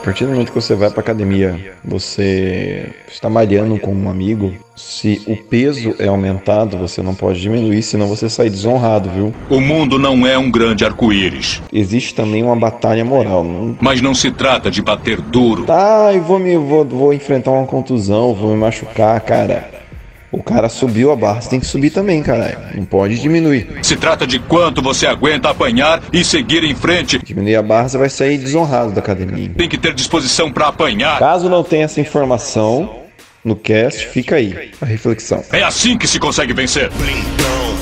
A partir do momento que você vai pra academia, você está malhando com um amigo, se o peso é aumentado, você não pode diminuir, senão você sai desonrado, viu? O mundo não é um grande arco-íris. Existe também uma batalha moral. Não... Mas não se trata de bater duro. Tá, eu vou me vou, vou enfrentar uma contusão, vou me machucar, cara. O cara subiu a barra, você tem que subir também, caralho. Não pode diminuir. Se trata de quanto você aguenta apanhar e seguir em frente. Diminuir a barra, você vai sair desonrado da academia. Tem que ter disposição para apanhar. Caso não tenha essa informação no cast, fica aí a reflexão. É assim que se consegue vencer. GH.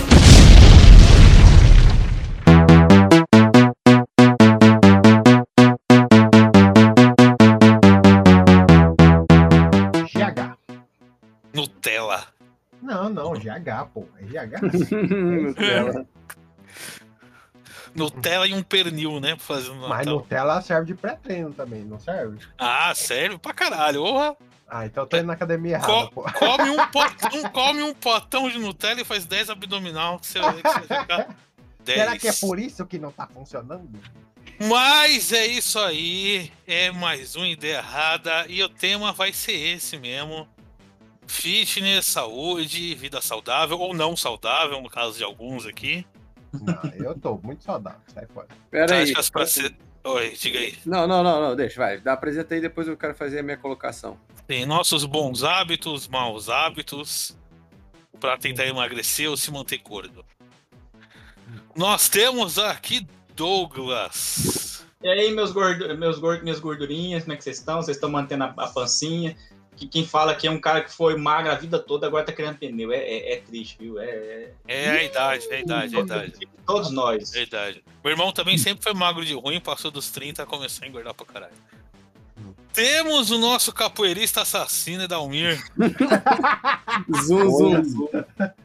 Não, não, GH, pô. É GH. Nutella. Nutella e um pernil, né? Pra fazer Mas. Nutella serve de pré-treino também, não serve? Ah, serve pra caralho. Porra. Ah, então eu tô indo na academia errada, Co- pô. come, um potão, come um potão de Nutella e faz 10 abdominal. Que você, que você vai ficar 10. Será que é por isso que não tá funcionando? Mas é isso aí. É mais uma ideia errada. E o tema vai ser esse mesmo. Fitness, saúde, vida saudável ou não saudável, no caso de alguns aqui. Não, eu tô muito saudável, sai fora. Pera aí. Táticas pra ser... Oi, diga aí. Não, não, não, não, deixa, vai. Dá apresenta aí, depois eu quero fazer a minha colocação. Tem nossos bons hábitos, maus hábitos, para tentar emagrecer ou se manter gordo. Nós temos aqui Douglas. E aí, meus gordo, meus gordo, minhas gordurinhas, como é que vocês estão? Vocês estão mantendo a, a pancinha? Que quem fala que é um cara que foi magro a vida toda, agora tá criando pneu. É, é, é triste, viu? É, é- É a idade, é a idade, é a idade. Todos nós. É a idade. Meu irmão também sempre foi magro de ruim, passou dos 30 começou a engordar pra caralho. Temos o nosso capoeirista assassino Edalmir. Zoom, zoom, Oi. zoom.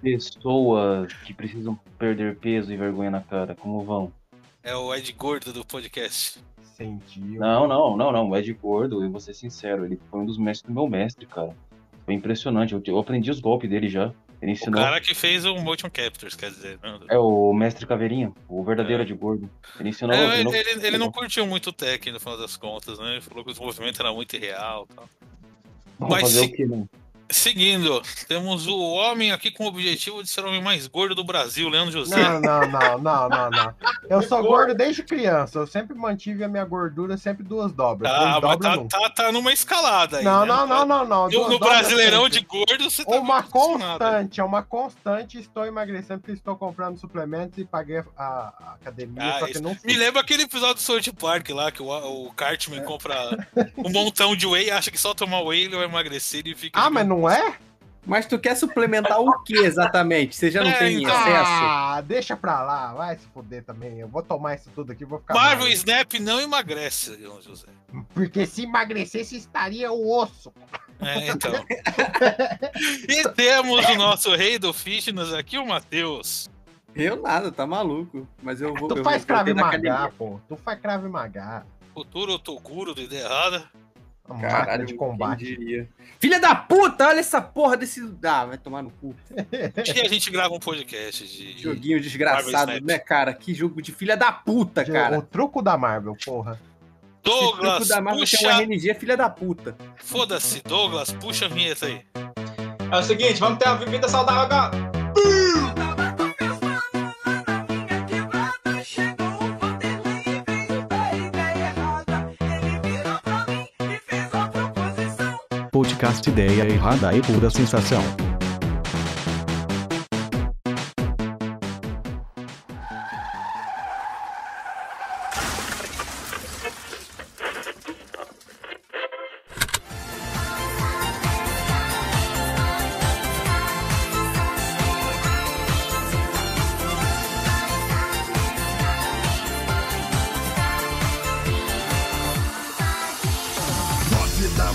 Pessoas que precisam perder peso e vergonha na cara, como vão? É o Ed Gordo do podcast. Sentiu. Não, não, não, não. O Ed Gordo, eu vou ser sincero, ele foi um dos mestres do meu mestre, cara. Foi impressionante. Eu, eu aprendi os golpes dele já. Ele O ensinou. cara que fez o Motion Captures, quer dizer. né? É o mestre Caveirinha, o verdadeiro Ed Gordo. Ele ensinou. É, ensinou- ele, ele não curtiu muito o tech no final das contas, né? Ele falou que os movimentos eram muito irreal e tal. Mas fazer se- o que, né? Seguindo, temos o homem aqui com o objetivo de ser o homem mais gordo do Brasil, Leandro José. Não, não, não, não, não, não. Eu sou gordo desde criança. Eu sempre mantive a minha gordura sempre duas dobras. Ah, mas tá, tá, tá numa escalada aí. Não, né? não, não, não, não. No, Brasileirão de gordo, você tá Uma constante, é uma constante. Estou emagrecendo porque estou comprando suplementos e paguei a, academia, Ah, só que isso. não. Me lembra aquele episódio do South Park lá, que o, o Cartman compra um montão de whey, acha que só tomar whey ele vai emagrecer e fica. Ah, mas não é? Mas tu quer suplementar o que exatamente? Você já não É, tem então. acesso? Ah, deixa pra lá, vai se fuder também. Eu vou tomar isso tudo aqui, vou ficar. Marvel magro. Snap não emagrece, José. Porque se emagrecesse, estaria o osso. É, então. e temos o nosso rei do fitness aqui, o Matheus. Eu nada, tá maluco. Mas eu vou. Tu eu faz vou crave magá, pô. Tu faz crave magá. Futuro Toguro do Ideia Errada. Caralho, de combate. Filha da puta, olha essa porra desse. Ah, vai tomar no cu. E a gente grava um podcast de. Joguinho desgraçado, né, cara? Que jogo de filha da puta, O cara. truco da Marvel, porra. Esse Douglas, truco da Marvel tem um puxa. RNG, filha da puta. Foda-se, Douglas, puxa a vinheta aí. É o seguinte, vamos ter uma vida saudável agora. Podcast Ideia Errada e Pura Sensação.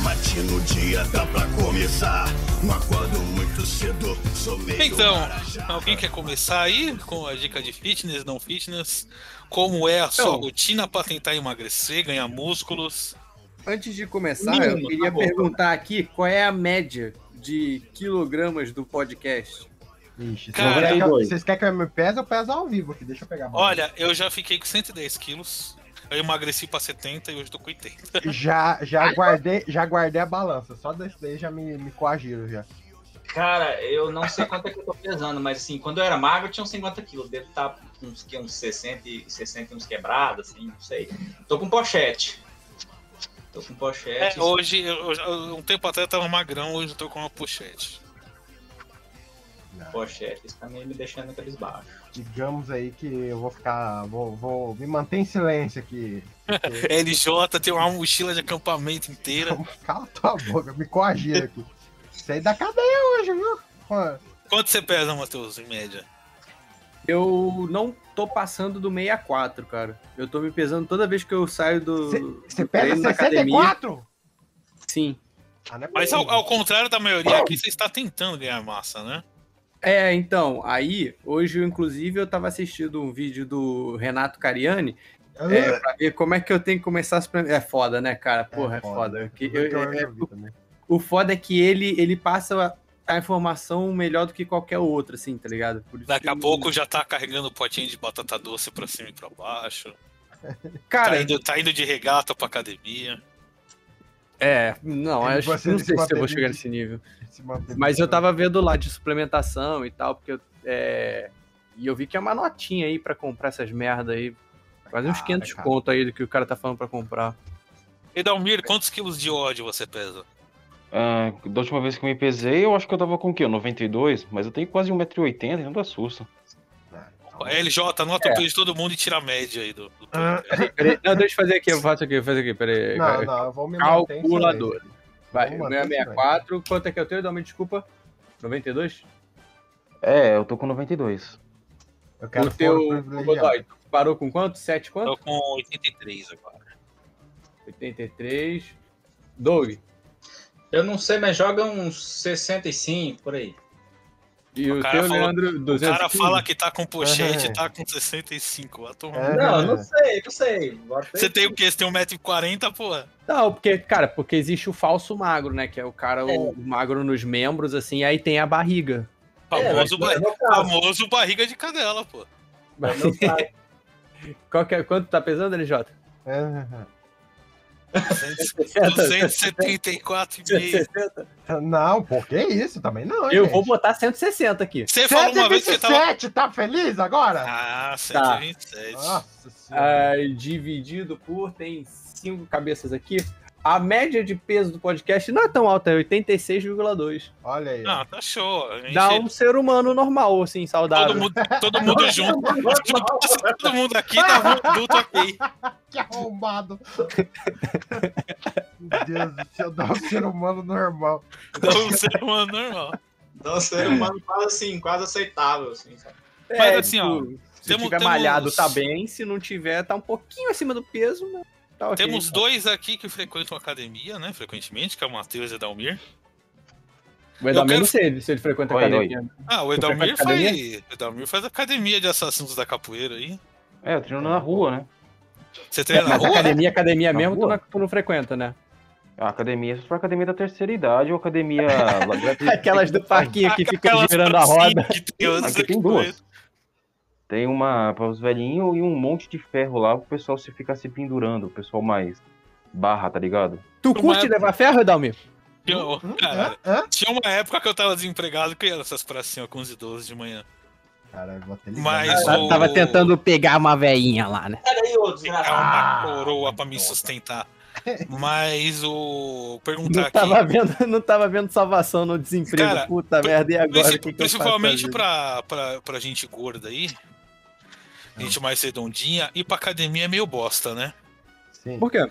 Nove da matina, o dia tá pra começar. Não acordo muito cedo, sou meio Então, marajá. alguém quer começar aí com a dica de fitness, não fitness? Como é a sua Então. rotina pra tentar emagrecer, ganhar músculos? Antes de começar, eu queria tá bom. perguntar aqui qual é a média de quilogramas do podcast. Ixi, Cara, vocês, querem que eu, dois. vocês querem que eu me pese? Eu peso ao vivo aqui. Deixa eu pegar a bola. Olha, eu já fiquei com 110 quilos. Eu emagreci pra 70 e hoje tô com 80. Já, já, guardei, já guardei a balança. Só desse daí já me, me coagiram já. Cara, eu não sei quanto é que eu tô pesando, mas assim, quando eu era magro, eu tinha uns 50 quilos. Devo estar com uns, uns 60, e 60 e uns quebrados, assim, não sei. Tô com pochete. Tô com pochete. É, hoje, eu- eu- um tempo atrás eu tava magrão, hoje eu tô com uma pochete. Pochete. Isso tá meio me deixando cabisbaixo. Digamos aí que eu vou ficar. Vou, vou me manter em silêncio aqui. LJ tem uma mochila de acampamento inteira. Cala tua boca, me coagiram aqui. Saí da cadeia hoje, viu? Pô, Quanto você pesa, Matheus, em média? Eu não tô passando do 64, cara. Eu tô me pesando toda vez que eu saio do. Você pesa treino na academia. 64? Sim. Ah, é Mas ao, ao contrário da maioria aqui, você está tentando ganhar massa, né? É, então, aí, hoje, inclusive, eu tava assistindo um vídeo do Renato Cariani. É, pra ver como é que eu tenho que começar a. É foda, né, cara? Porra, é, foda. Eu- Eu é- o foda é que ele, ele passa a, informação melhor do que qualquer outra, assim, tá ligado? Por isso Daqui que a eu- pouco já tá carregando o potinho de batata doce pra cima e pra baixo. Cara, Tá indo, tá indo de regata pra academia. É, não, Ele- acho, você não se sei se eu vou chegar nesse nível. Mas eu tava vendo lá de suplementação e tal, porque eu, é, e eu vi que é uma notinha aí pra comprar essas merda aí. Quase uns Cara, 500 cara. conto aí do que o cara tá falando pra comprar. E Dalmir, quantos quilos de ódio você pesa? Ah, da última vez que eu me pesei, eu acho que eu tava com o quê? 92? Mas eu tenho quase 1,80m, não dá susto. LJ, anota o peso de todo mundo e tira a média aí do. do Ah, Peraí, não, deixa eu fazer aqui, eu faço aqui, eu faço aqui, peraí. Não, não, eu vou me Calculador. Vai, Vamos manter 664, quanto é que eu tenho? Dá uma desculpa. 92? É, eu tô com 92. Eu quero o teu. Godoy, tu parou com quanto? 7 quanto? Tô com 83 agora. 83. Doug. Eu não sei, mas joga uns 65 por aí. E o, O cara falou- Leandro, O 215? cara fala que tá com pochete É. e tá com 65. Vai tomar. É. Não, não sei, não sei. Você tem o quê? Você tem 1,40m, pô? Não, porque, cara, porque existe o falso magro, né? Que é o cara, o, o magro nos membros, assim, aí tem a barriga. Famoso, É, mas ba- no caso. famoso barriga de cadela, pô. Mas não sabe. Qual que é- quanto tá pesando, LJ? É. 274,5. Não, pô, que isso? Também não, Eu gente. vou botar 160 aqui. Você falou uma vez que você tava. 127, tá feliz agora? Ah, 127. Nossa senhora. Ah, dividido por, tem cinco cabeças aqui. A média de peso do podcast não é tão alta, é 86,2. Olha aí. Não, tá show. A gente- Dá um ser humano normal, assim, saudável. todo, mundo, todo mundo junto. Todo mundo aqui dá um adulto ok. Que arrombado. Meu Deus do céu, dá um ser humano normal. Dá um ser humano normal. Então, um ser humano quase assim, quase aceitável, assim, sabe? Mas assim, ó, Se temos- tiver temos- malhado, tá bem. Se não tiver, tá um pouquinho acima do peso, mas tá ok. Temos dois aqui que frequentam a academia, né? Frequentemente, que é o Matheus e o Dalmir. O Edalmir quero- não sei se ele frequenta Oi, academia. Ah, o Edalmir faz. academia? O Edalmir faz academia de assassinos da capoeira aí. É, eu treino na rua, né? Você treina na Mas rua? academia, academia Na mesmo, tu não, tu não frequenta, né? A academia, se for academia da terceira idade ou academia. Aquelas do parquinho que fica girando a roda. que tem os- Aqui tem duas. Tem uma para os velhinhos e um monte de ferro lá pro pessoal se ficar se pendurando, o pessoal mais barra, tá ligado? Tu curte época- levar ferro, Edalmir? Tinha- Hum, Cara, hã? Hã? tinha uma época que eu tava desempregado que era essas pracinhas com os idosos de manhã. Caralho, vou ter ligado. Mas o... Tava tentando pegar uma veinha lá, né? Pera aí, ô É desgraçado. Ah, uma coroa pra me sustentar. Mas o. Perguntar Não aqui. tava, vendo, não tava vendo salvação no desemprego. Cara, Puta merda, e agora? Princip- o que que eu principalmente faço? pra, pra, pra gente gorda aí. Gente mais redondinha. E pra academia é meio bosta, né? Sim, Por quê?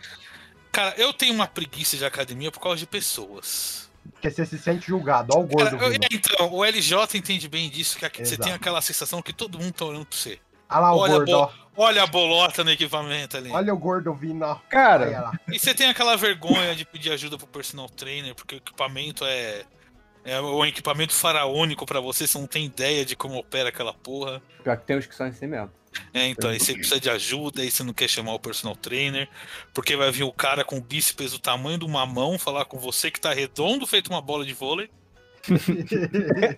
Cara, eu tenho uma preguiça de academia por causa de pessoas. porque você se sente julgado. Ó o Cara, gordo. eu- vindo. então, o LJ entende bem disso, que aqui você tem aquela sensação que todo mundo tá olhando pra você. Olha lá o Olha, gordo. Olha a bolota no equipamento ali. Olha o gordo vindo, ó. Cara. E você tem aquela vergonha de pedir ajuda pro personal trainer, porque o equipamento é. É um equipamento faraônico pra você, você não tem ideia de como opera aquela porra. pior que tem uns que são assim mesmo. É, então, aí você precisa de ajuda, aí você não quer chamar o personal trainer, porque vai vir o cara com bíceps do tamanho de uma mão falar com você que tá redondo, feito uma bola de vôlei.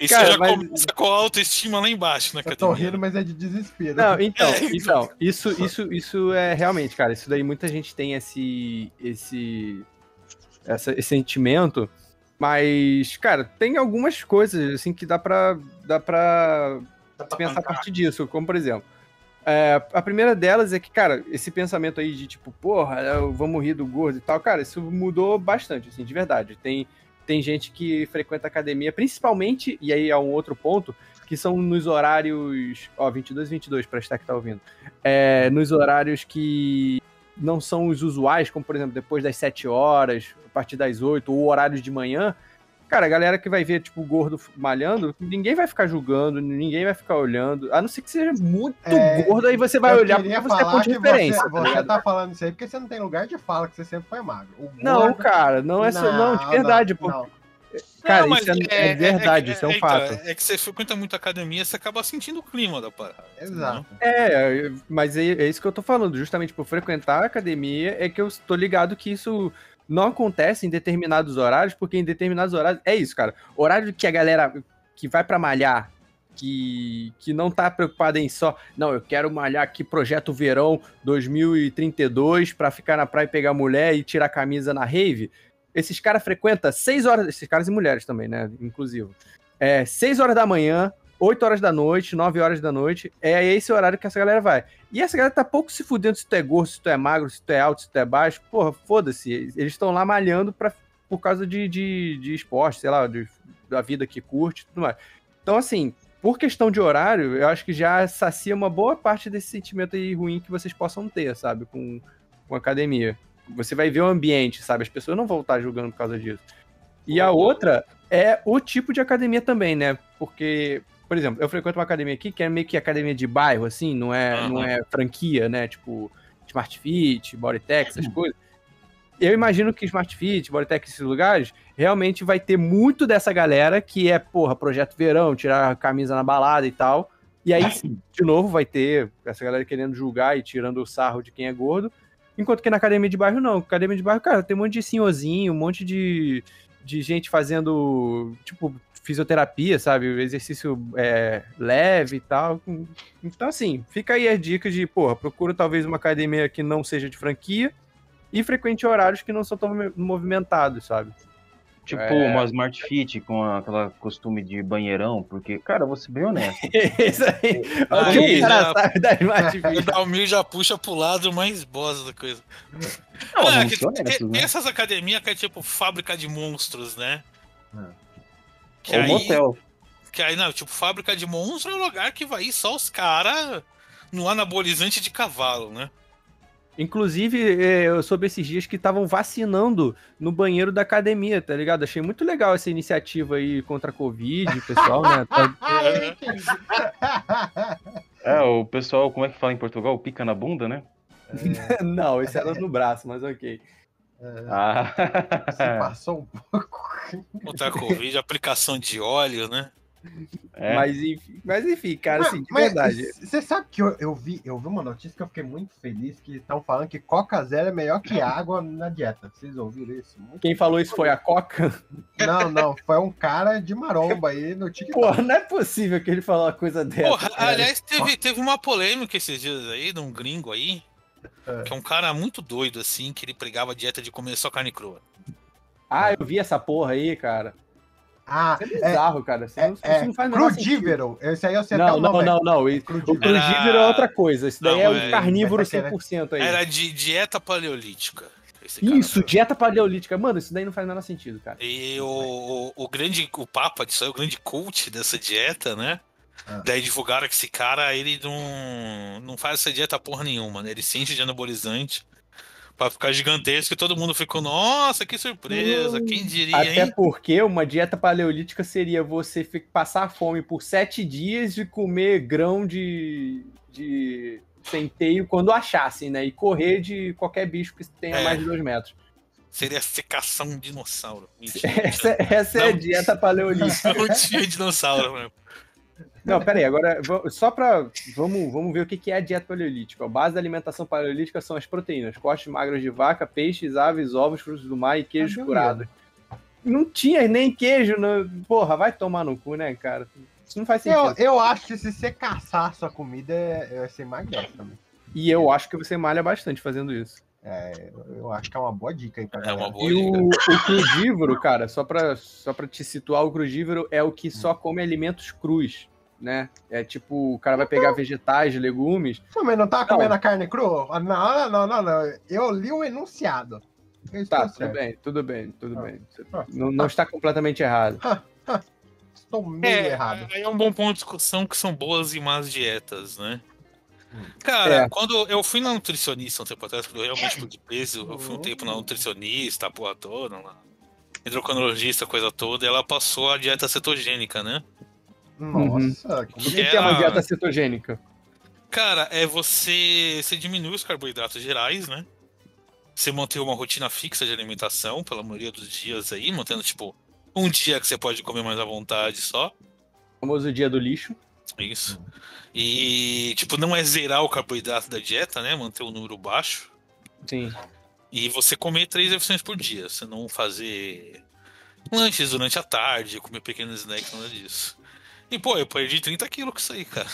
Isso Cara, já mas- começa com a autoestima lá embaixo Eu tô rindo, mas é de desespero. Não, então, É, então, isso, isso, isso é realmente, cara, isso daí muita gente tem esse, esse, essa- esse sentimento, mas, cara, tem algumas coisas, assim, que dá pra, dá pra Dá pra pensar a partir disso, como por exemplo, é, a primeira delas é que, cara, esse pensamento aí de tipo, porra, eu vamos rir do gordo e tal, cara, isso mudou bastante, assim, de verdade. Tem, tem gente que frequenta academia, principalmente, e aí é um outro ponto, que são nos horários, ó, 22 e 22, pra estar que tá ouvindo, é, nos horários que não são os usuais, como por exemplo, depois das 7 horas, a partir das 8, ou horários de manhã, Cara, a galera que vai ver, tipo, o gordo malhando, ninguém vai ficar julgando, ninguém vai ficar olhando. A não ser que seja muito É, gordo, aí você vai olhar porque você é ponto de referência. Você, tá você ligado? tá falando isso aí porque você não tem lugar de fala, que você sempre foi magro. O Não, gordo- cara, não é só. Não, de verdade, não, pô. não. Cara, Não, isso é, é verdade, isso é um então, fato. É que você frequenta muito academia, você acaba sentindo o clima da parada. Exato. É, mas é, é isso que eu tô falando. Justamente por frequentar a academia, é que eu tô ligado que isso não acontece em determinados horários, porque em determinados horários. É isso, cara. Horário que a galera que vai pra malhar. Que, que não tá preocupada em só, não, eu quero malhar aqui projeto verão 2032 pra ficar na praia e pegar mulher e tirar camisa na rave. Esses caras frequentam 6 horas, esses caras e mulheres também, né, inclusive. É, 6 horas da manhã, 8 horas da noite, 9 horas da noite, é esse horário que essa galera vai. E essa galera tá pouco se fudendo se tu é gordo, se tu é magro, se tu é alto, se tu é baixo. Porra, foda-se. Eles estão lá malhando pra, por causa de, de, de esporte, sei lá, de- da vida que curte e tudo mais. Então, assim, por questão de horário, eu acho que já sacia uma boa parte desse sentimento aí ruim que vocês possam ter, sabe, com, com academia. Você vai ver o ambiente, sabe? As pessoas não vão estar julgando por causa disso. E a outra é o tipo de academia também, né? Porque, por exemplo, eu frequento uma academia aqui que é meio que academia de bairro, assim, não é, não é franquia, né? Tipo, Smart Fit, Bodytech, essas coisas. Eu imagino que Smart Fit, Bodytech, esses lugares, realmente vai ter muito dessa galera que é, porra, projeto verão, tirar a camisa na balada e tal. E aí, de novo, vai ter essa galera querendo julgar e tirando o sarro de quem é gordo. Enquanto que na academia de bairro, não. Academia de bairro, cara, tem um monte de senhorzinho, um monte de, de gente fazendo, tipo, fisioterapia, sabe? Exercício é, leve e tal. Então, assim, fica aí as dicas de, porra, procura talvez uma academia que não seja de franquia e frequente horários que não são tão movi- movimentados, sabe? Tipo, É. uma Smart Fit com aquela costume de banheirão, porque, cara, vou ser bem honesto. Isso aí. O que Aí o cara já- sabe da Smart O Fit? Dalmir já puxa pro lado mais bosta da coisa. Não, é, que ser tem, honestos, tem né? essas academias que é tipo fábrica de monstros, né? Que Ou aí, motel. que aí, não, tipo, fábrica de monstros é um lugar que vai ir só os caras no anabolizante de cavalo, né? Inclusive, é, eu soube esses dias que estavam vacinando no banheiro da academia, tá ligado? Achei muito legal essa iniciativa aí contra a Covid, pessoal, né? Tá- É, o pessoal, como é que fala em Portugal? Pica na bunda, né? Não, esse era no braço, mas ok. Ah. Você passou um pouco. Contra a Covid, aplicação de óleo, né? É. Mas, enfim, mas enfim, cara, assim, de Mas verdade. Você sabe que eu, eu vi, eu vi uma notícia que eu fiquei muito feliz que estão falando que Coca Zero é melhor que água na dieta. Vocês ouviram isso? Muito- Quem falou isso foi a Coca? Não, não, foi um cara de maromba aí no TikTok. Porra, não é possível que ele falou uma coisa dessa. Porra, aliás, teve, teve uma polêmica esses dias aí, de um gringo aí, que é um cara muito doido, assim, que ele pregava a dieta de comer só carne crua. Ah, eu vi essa porra aí, cara. Ah, Isso é bizarro, cara. Isso, não- é isso não faz o crudívero. Esse aí eu sei até Não, o não, nome. não, não. O Crudívero. crudívero é outra coisa. Isso daí Não, é o é- carnívoro essa aqui, né? 100% aí. Era de dieta paleolítica. esse cara. Isso, dieta paleolítica. Mano, isso daí não faz o menor sentido, cara. E o, o, o grande, o papa disso aí, o grande cult dessa dieta, né? Ah. Daí divulgaram que esse cara, ele não, não faz essa dieta porra nenhuma, né? Ele se enche de anabolizante pra ficar gigantesco e todo mundo ficou, nossa, que surpresa, quem diria, Até hein? porque uma dieta paleolítica seria você passar fome por sete dias e comer grão de, de centeio quando achassem, né? E correr de qualquer bicho que tenha É. mais de dois metros. Seria secação de dinossauro. Mentira, Essa, essa é a dieta paleolítica. não tinha dinossauro, né? Não, peraí, agora só pra. Vamos, vamos ver o que é a dieta paleolítica. A base da alimentação paleolítica são as proteínas: cortes magros de vaca, peixes, aves, ovos, frutos do mar e queijos o curados. não tinha nem queijo. No... Porra, vai tomar no cu, né, cara? Isso não faz sentido. Eu, eu acho que se você caçar a sua comida, é, você emagrece também. E eu acho que você malha bastante fazendo isso. É, eu acho que é uma boa dica aí pra É uma boa E dica. o, o crudívoro, cara, só pra, só pra te situar, o crudívoro é o que só come alimentos crus, né? É tipo, o cara vai pegar vegetais, legumes. Também não tá comendo a carne crua? Ah, Não, não, não, não. Eu li o enunciado. Eu estou Tá, tudo certo. bem, tudo bem, tudo Ah. bem. Ah. Não, não está completamente errado. Estou meio É, errado. aí é um bom ponto de discussão que são boas e más dietas, né? Hum. Cara, É. quando eu fui na nutricionista um tempo atrás, quando eu realmente fui de peso, eu fui um tempo na nutricionista, a porra toda, lá. Endocrinologista, coisa toda, e ela passou a dieta cetogênica, né? Nossa, O que que, que é uma dieta cetogênica? Cara, é você, você diminui os carboidratos gerais, né? Você mantém uma rotina fixa de alimentação, pela maioria dos dias aí, mantendo, tipo, um dia que você pode comer mais à vontade só. O famoso dia do lixo. Isso. E, tipo, não é zerar o carboidrato da dieta, né? Manter o número baixo. Sim. E você comer três refeições por dia. Você não fazer lanches durante a tarde, comer pequenos snacks, nada disso. E, pô, eu perdi 30 quilos com isso aí, cara.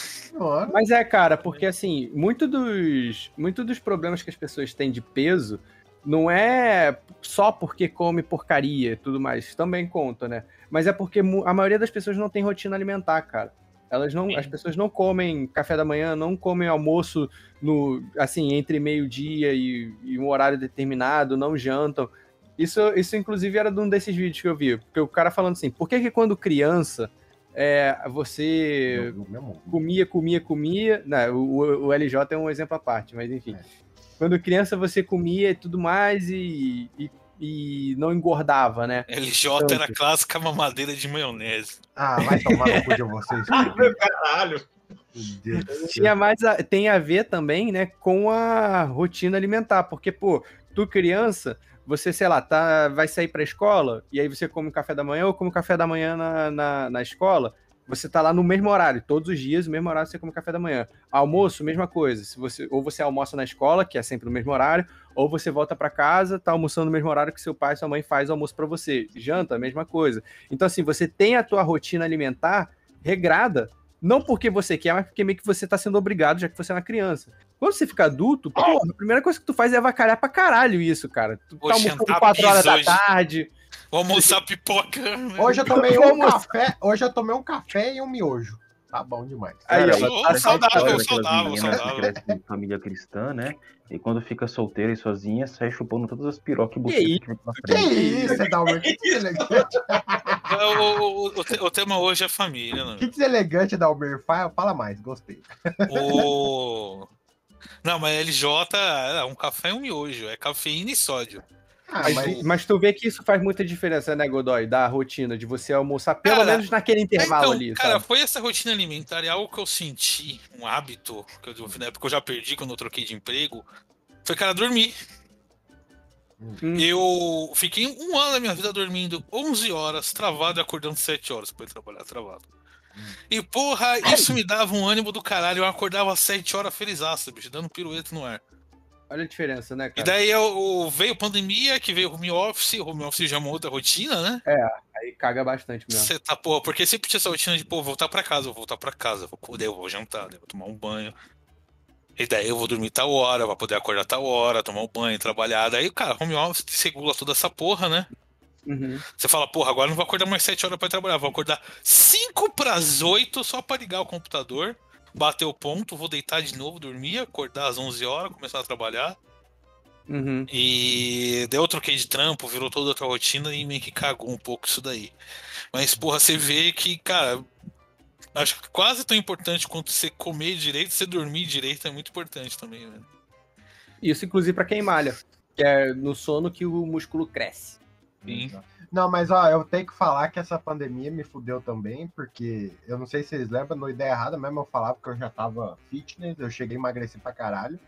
Mas é, cara, porque assim, muito dos, muito dos problemas que as pessoas têm de peso não é só porque come porcaria e tudo mais, também conta, né? Mas é porque a maioria das pessoas não tem rotina alimentar, cara. Elas não, Sim. as pessoas não comem café da manhã, não comem almoço no, assim, entre meio-dia e, e um horário determinado, não jantam. Isso, isso inclusive era de um desses vídeos que eu vi, porque o cara falando assim, por que que quando criança é, você comia, comia, comia. Não, o, o LJ é um exemplo à parte, mas enfim. É. Quando criança você comia e tudo mais e, e, e não engordava, né? LJ era a clássica mamadeira de maionese. Ah, vai tomar no cu de vocês. Caralho. Tinha mais a- tem a ver também, né, com a rotina alimentar, porque pô, tu criança, você, sei lá, tá, vai sair pra escola e aí você come café da manhã ou come café da manhã na, na, na escola, você tá lá no mesmo horário, todos os dias, no mesmo horário você come café da manhã. Almoço, mesma coisa. Se você, ou você almoça na escola, que é sempre no mesmo horário, ou você volta pra casa, tá almoçando no mesmo horário que seu pai e sua mãe faz o almoço pra você. Janta, mesma coisa. Então, assim, você tem a tua rotina alimentar regrada, não porque você quer, mas porque meio que você tá sendo obrigado, já que você é uma criança. Quando você fica adulto, porra, a primeira coisa que tu faz é avacalhar pra caralho isso, cara. Tu Vou tá almoçando jantar 4 horas da hoje. tarde. Vou almoçar pipoca. Hoje eu tomei um café. Hoje eu tomei um café e um miojo. Tá bom demais. Aí, Cara, parece a saudável, saudável, saudável. Que família cristã, né? E quando fica solteira e sozinha, sai chupando todas as pirocas e bucetas que vem Que frente. isso, Dalmer? Que deselegante. É, O, o- o o tema hoje é família, né? Que deselegante, Dalmer. Fala, fala mais, gostei. O... Não, mas LJ é um café e um miojo. É cafeína e sódio. Ah, Mas, mas tu vê que isso faz muita diferença, né, Godoy? Da rotina, de você almoçar pelo Cara, menos naquele intervalo então, ali, cara, sabe? foi essa rotina alimentar, é algo que eu senti, um hábito, que eu, na época eu já perdi quando eu troquei de emprego, foi, cara, dormir. Hum. Eu fiquei um ano da minha vida dormindo 11 horas, travado e acordando 7 horas pra ir trabalhar, travado. E, porra, isso me dava um ânimo do caralho, eu acordava às 7 horas felizaço, bicho, dando pirueta no ar. Olha a diferença, né, E cara? daí eu, veio pandemia, que veio home office, o home office já é uma outra rotina, né? Aí caga bastante mesmo. Você tá, porra, porque sempre tinha essa rotina de, pô, voltar pra casa, vou voltar pra casa, vou poder, eu vou jantar, eu vou tomar um banho. E daí eu vou dormir tal hora, pra poder acordar tal hora, tomar um banho, trabalhar. Daí, cara, home office regula toda essa porra, né? Uhum. Você fala, porra, agora não vou acordar mais 7 horas pra ir trabalhar, vou acordar 5 pras 8 só pra ligar o computador, bater o ponto, vou deitar de novo, dormir, acordar às 11 horas, começar a trabalhar. Uhum. E daí eu troquei de trampo, virou toda outra rotina e meio que cagou um pouco isso daí. Mas, porra, você vê que, cara, acho que quase tão importante quanto você comer direito, você dormir direito é muito importante também, velho. Isso, inclusive, pra quem malha. Que é no sono que o músculo cresce. Sim. Não, mas ó, eu tenho que falar que essa pandemia me fudeu também, porque eu não sei se vocês lembram, no ideia errada mesmo eu falava que eu já tava fitness, eu cheguei a emagrecer pra caralho.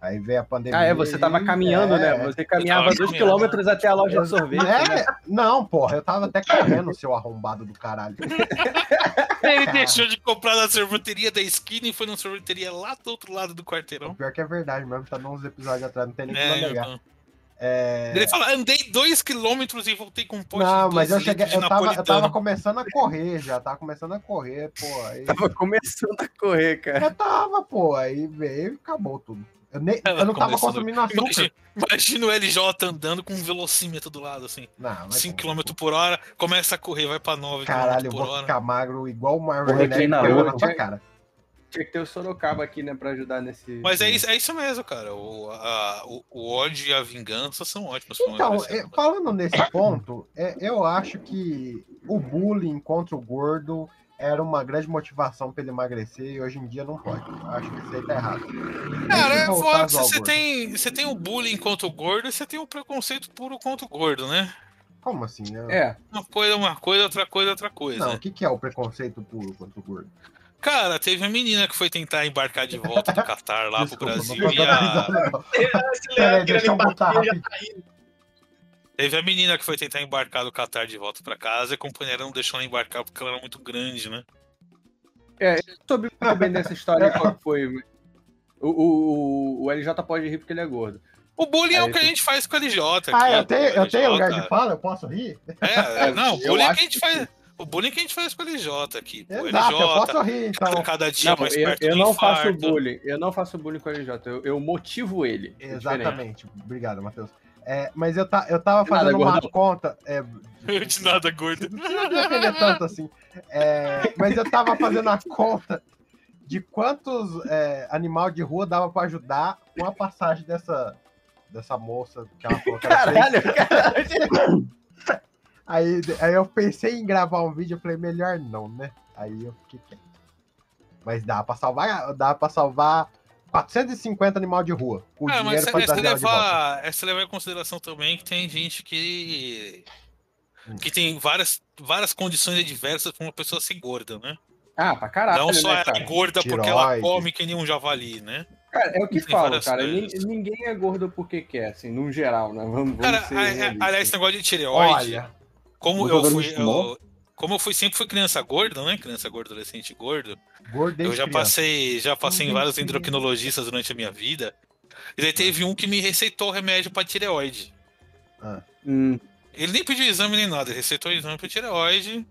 Aí veio a pandemia. Ah, é, você tava e- caminhando, é, né? Você caminhava tava dois quilômetros até a loja de sorvete. né? É, não, porra, eu tava até correndo, seu arrombado do caralho. Ele deixou de comprar na sorveteria da esquina e foi na sorveteria lá do outro lado do quarteirão. Pior que é verdade mesmo, tá nos episódios atrás, não tem nem como É, negar. então, É... Ele fala, andei 2km e voltei com um pote Não, de mas eu dois cheguei, eu tava, eu tava começando a correr já, tava começando a correr, pô. Aí... Tava começando a correr, cara. Eu tava, pô, aí veio e acabou tudo. Eu, nem, eu não tava consumindo açúcar. Imagina, imagina o LJ andando com um velocímetro do lado, assim. Não, vai 5km por hora, começa a correr, vai pra 9 Caralho, eu km por vou hora. ficar magro igual o Correr Marvel Naruto. na tua cara. Tinha que ter o Sorocaba aqui, né, pra ajudar nesse. Mas é isso, é isso mesmo, cara. O, a- o, o ódio e a vingança são ótimos Então, é, falando nesse ponto, é, eu acho que o bullying contra o gordo era uma grande motivação pra ele emagrecer e hoje em dia não pode. Eu acho que isso aí tá errado. Cara, é foda você tem, você tem o bullying contra o gordo e você tem o preconceito puro contra o gordo, né? Como assim? Eu- É, Uma coisa, é uma coisa, outra coisa, é outra coisa. Não, o que, que é o preconceito puro contra o gordo? Cara, teve a menina que foi tentar embarcar de volta do Qatar lá pro Desculpa, Brasil não vou e a... não. Peraí, deixa eu botar rápido. tá. Teve a menina que foi tentar embarcar do Qatar de volta pra casa e a companheira não deixou ela embarcar porque ela era muito grande, né? soube muito bem dessa história qual que foi. O, o, o, o LJ pode rir porque ele é gordo. O bullying é Aí o que a gente faz com a LJ aqui. Ah, eu tenho, eu tenho lugar de fala? Eu posso rir? É, não, o Eu bullying é que acho a gente faz. O bullying que a gente faz com a LJ aqui. Pô, Exato, eu LJ, posso rir, então. cada dia Não, mais eu, perto eu não faço infarto. bullying. Eu não faço bullying com o LJ. Eu, eu motivo ele. É. Exatamente. Obrigado, Matheus. É, mas eu, ta, eu tava De nada, fazendo uma gordão. conta. É, De nada, gordo. não precisa defender tanto assim. É, mas eu tava fazendo a conta de quantos é, animal de rua dava pra ajudar com a passagem dessa, dessa moça que ela falou que era. Caralho, caralho. Aí, aí eu pensei em gravar um vídeo, eu falei, melhor não, né? Aí eu fiquei quieto. Mas dá pra salvar, dá pra salvar 450 animal de rua. Com Ah, mas dinheiro é, é, levar, é levar em consideração também que tem gente que. que tem várias, várias condições adversas pra uma pessoa ser gorda, né? Ah, pra caralho. não só né, ela é gorda porque ela Tiroide. come que nem um javali, né? Cara, é o que várias cara. coisas. Nin- Ninguém é gordo porque quer, assim, no geral, né? Vamos, vamos Cara, ser a- a- realistas. aliás, esse negócio de tireoide, Olha, como eu fui. eu- como eu fui sempre fui criança gorda, né? Criança gorda, adolescente gordo. Eu já criança. passei, já passei em vários endocrinologistas durante a minha vida. E daí teve um que me receitou remédio pra tireoide. Hum, Ele nem pediu exame nem nada, ele receitou exame pra tireoide.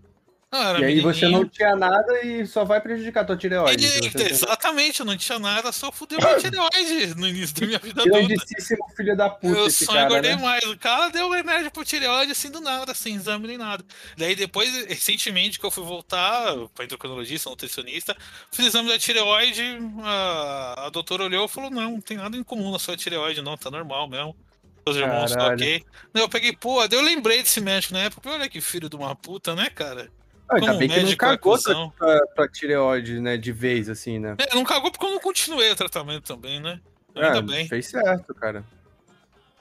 E aí você não tinha nada e só vai prejudicar a tua tireoide. Ele- tem- exatamente, eu não tinha nada, só fudeu minha tireoide no início da minha vida adulta. Grandíssimo filho da puta Eu só cara, engordei né? mais. O cara deu remédio pro tireoide assim do nada, sem exame nem nada. Daí depois, recentemente, que eu fui voltar pra endocrinologista, nutricionista, fiz exame da tireoide, a, a doutora olhou e falou, não, não tem nada em comum na sua tireoide, não, tá normal mesmo. Seus irmãos estão Caralho. ok. Eu peguei, pô, daí eu lembrei desse médico na época, olha que filho de uma puta, né, cara? Ah, Ainda bem que não é cagou cuzão. pra, pra tireoide, né? De vez, assim, né? É, não cagou porque eu não continuei o tratamento também, né? Ainda É, bem. Fez certo, cara.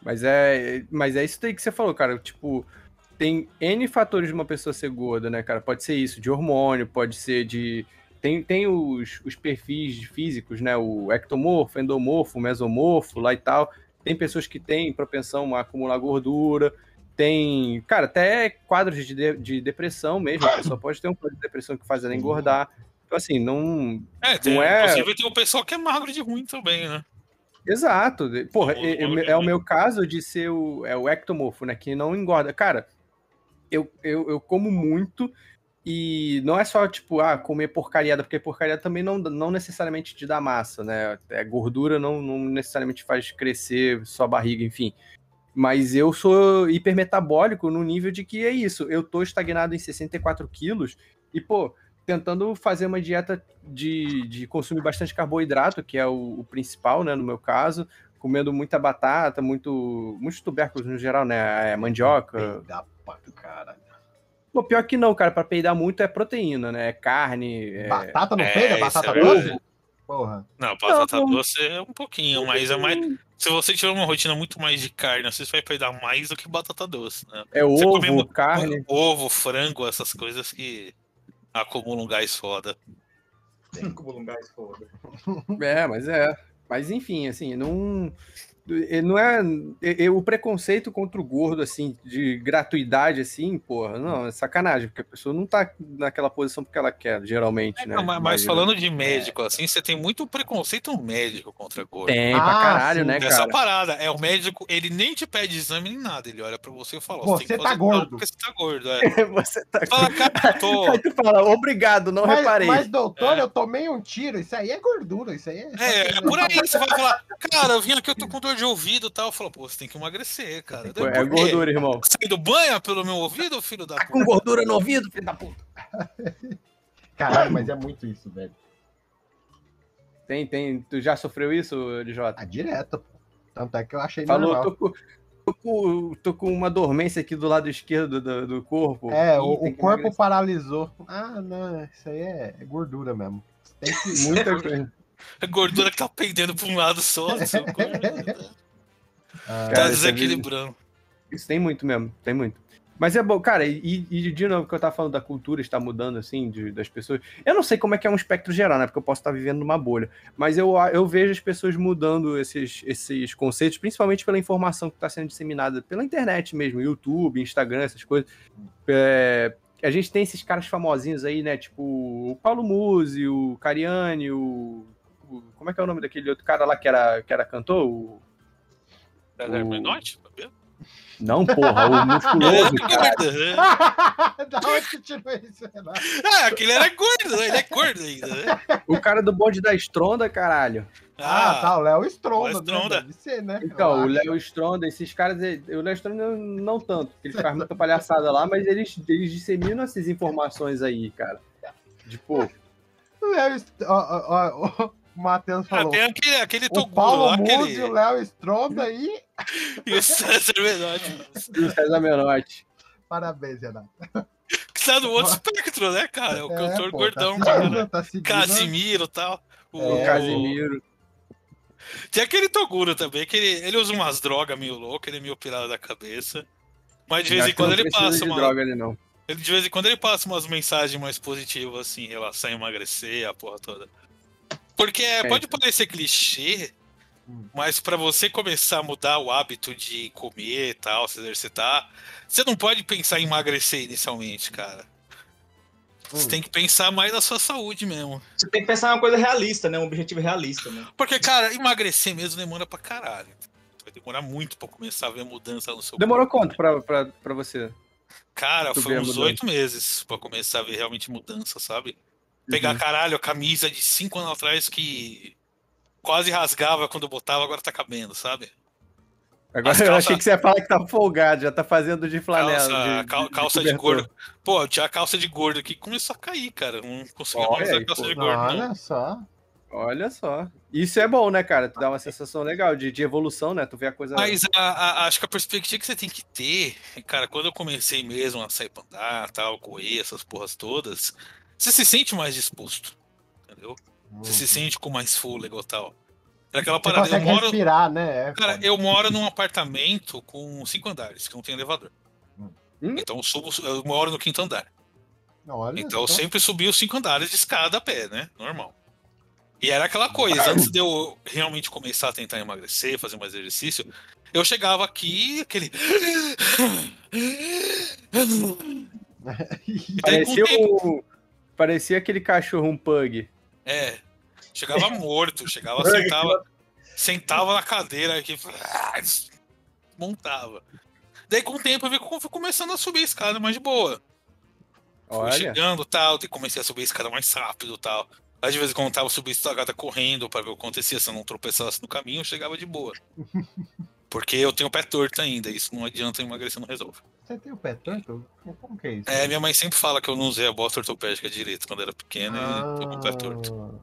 Mas é, mas é isso daí que você falou, cara. Tipo, tem N fatores de uma pessoa ser gorda, né, cara? Pode ser isso, de hormônio, pode ser de. Tem, tem os, os perfis físicos, né? O ectomorfo, endomorfo, mesomorfo, lá e tal. Tem pessoas que têm propensão a acumular gordura. Tem, cara, até quadros de, de, de depressão mesmo. A pessoa pode ter um quadro de depressão que faz ela engordar. Então, assim, não, É, tem, Não é- inclusive tem o pessoal que é magro de ruim também, né? Exato. Porra, é, o- é- é o meu caso de ser o, é o ectomorfo, né? Que não engorda. Cara, eu, eu, eu como muito e não é só, tipo, ah, comer porcariada, porque porcariada também não, não necessariamente te dá massa, né? É, gordura não, não necessariamente faz crescer sua barriga, enfim. Mas eu sou hipermetabólico no nível de que é isso. Eu tô estagnado em 64 quilos e, pô, tentando fazer uma dieta de, de consumir bastante carboidrato, que é o, o principal, né, no meu caso, comendo muita batata, muito, muitos tubérculos no geral, né, é, mandioca. Peidar pra caralho. Pô, pior que não, cara, pra peidar muito é proteína, né, é carne, é... Batata não É, peida? isso Batata é verdade. Porra. Não, batata Não. doce é um pouquinho, mas é mais. Se você tiver uma rotina muito mais de carne, você vai peidar mais do que batata doce, né? é Você ovo, come carne. Ovo, frango, essas coisas que acumulam gás foda. Tem um gás foda. É, mas é. Mas enfim, assim, não. E não é e- e o preconceito contra o gordo, assim, de gratuidade, assim, porra, não, é sacanagem, porque a pessoa não tá naquela posição porque ela quer, geralmente, né? Não, mas, mas falando de médico, assim, você tem muito preconceito médico contra gordo. Tem pra Ah, caralho, sim. né, Essa cara? parada, é o médico, ele nem te pede exame nem nada, ele olha pra você e fala, Você tem que tá fazer gordo. porque você tá gordo, é. Você tá Fala, cara, tô... Aí tu fala, obrigado, não Mas, reparei. mas, doutor, É. eu tomei um tiro. Isso aí é gordura. Isso aí é. É, é por aí, você vai falar, cara, eu vim aqui, eu tô com dor de ouvido e tal. Fala, pô, você tem que emagrecer, cara. Daí, é gordura, irmão. Sai do banho pelo meu ouvido, filho da Tá com gordura no ouvido, filho da puta. Caralho, mas é muito isso, velho. Tem, tem. Tu já sofreu isso, LJ? Ah, direto. pô. Tanto é que eu achei Falou, normal. tô com, tô, com, tô com uma dormência aqui do lado esquerdo do, do corpo. É, o, o corpo emagrecer. paralisou. Ah, não, isso aí é, é gordura mesmo. Tem que. Muita coisa. A gordura que tá pendendo pra um lado só. Ah, tá Cara, é desequilibrando. Isso tem muito mesmo, tem muito. Mas é bom, cara, e, e de novo que eu tava falando da cultura está mudando, assim, de- das pessoas. Eu não sei como é que é um espectro geral, né? Porque eu posso estar vivendo numa bolha. Mas eu, eu vejo as pessoas mudando esses, esses conceitos, principalmente pela informação que está sendo disseminada pela internet mesmo, YouTube, Instagram, essas coisas. É, a gente tem esses caras famosinhos aí, né? Tipo o Paulo Musi, o Cariani, o, o- Como é que é o nome daquele outro cara lá que era, que era cantor? O, César o- Menotti? Não, porra, o musculoso, cara. da onde que tirou isso, Renato? Ah, aquele era gordo, né? ele é gordo ainda, né? O cara do bonde da Estronda, caralho. Ah, tá, o Léo Léo Stronda. Stronda. Né? Deve ser, né? Então, o. Léo Stronda, esses caras, eh, o Léo Stronda não, tanto, porque eles fazem muita palhaçada lá, mas eles, eles disseminam essas informações aí, cara. Tipo, O Léo ó, o Matheus Ah, falou. tem aquele, aquele o Toguro Paulo lá, aquele... o Léo Stronda aí. e o César Menotti. o César Menotti. Parabéns, Renato. Que tá no outro espectro, né, cara? É o cantor pô, gordão, tá cara. seguindo, tá seguindo. Casimiro e tal. O, O Casimiro. Tem aquele Toguro também, que ele, ele usa umas drogas meio loucas, ele é meio pirado da cabeça. Mas de vez em quando ele passa uma. droga ali, não. Ele, de vez em quando ele passa umas mensagens mais positivas, assim, em relação a emagrecer, a porra toda. Porque é, pode parecer clichê, Hum. mas pra você começar a mudar o hábito de comer e tal, se exercitar, você não pode pensar em emagrecer inicialmente, cara. Você Hum. tem que pensar mais na sua saúde mesmo. Você tem que pensar em uma coisa realista, né? Um objetivo realista, né? Porque, cara, emagrecer mesmo demora pra caralho. Vai demorar muito pra começar a ver mudança no seu Demorou corpo. quanto pra, pra, pra você? Cara, foi uns oito meses pra começar a ver realmente mudança, sabe? Pegar, Uhum. caralho, a camisa de cinco anos atrás que quase rasgava quando botava, agora tá cabendo, sabe? Agora As eu calça- achei que você ia falar que tá folgado, já tá fazendo de flanela. Calça, de, cal- de calça de, cobertor. gordo. Pô, tinha a calça de gordo aqui que começou a cair, cara. Não conseguia mais usar calça pô. de gordo, não. Olha só. Olha só. Isso é bom, né, cara? Tu dá uma sensação legal de, de evolução, né? Tu vê a coisa. Mas a- a- acho que a perspectiva que você tem que ter, cara, quando eu comecei mesmo a sair pra andar, tal, correr, essas porras todas, você se sente mais disposto, entendeu? Você se sente com mais fôlego e tal. É aquela Uhum. Você parada, eu consegue moro, respirar, né? É, cara, eu moro num apartamento com cinco andares, que não tem elevador. Hum. Então eu, subo, eu moro no quinto andar. Olha Então eu só. sempre subi os cinco andares de escada a pé, né? Normal. E era aquela coisa, antes de eu realmente começar a tentar emagrecer, fazer mais exercício, eu chegava aqui, aquele. E com o Parecia, aquele cachorro, um pug. é, chegava morto, chegava, sentava, sentava na cadeira aqui, montava. Daí com o tempo eu vi que eu fui começando a subir a escada mais de boa. Fui Olha. chegando tal, e comecei a subir a escada mais rápido tal. Aí de vez em quando eu tava subindo a escada correndo pra ver o que acontecia, se eu não tropeçasse no caminho, eu chegava de boa. Porque eu tenho o pé torto ainda, isso não adianta emagrecer, não resolve. Você tem o pé torto? Como que é isso? É, minha mãe sempre fala que eu não usei a bota ortopédica direito quando era pequena e tô com o pé torto.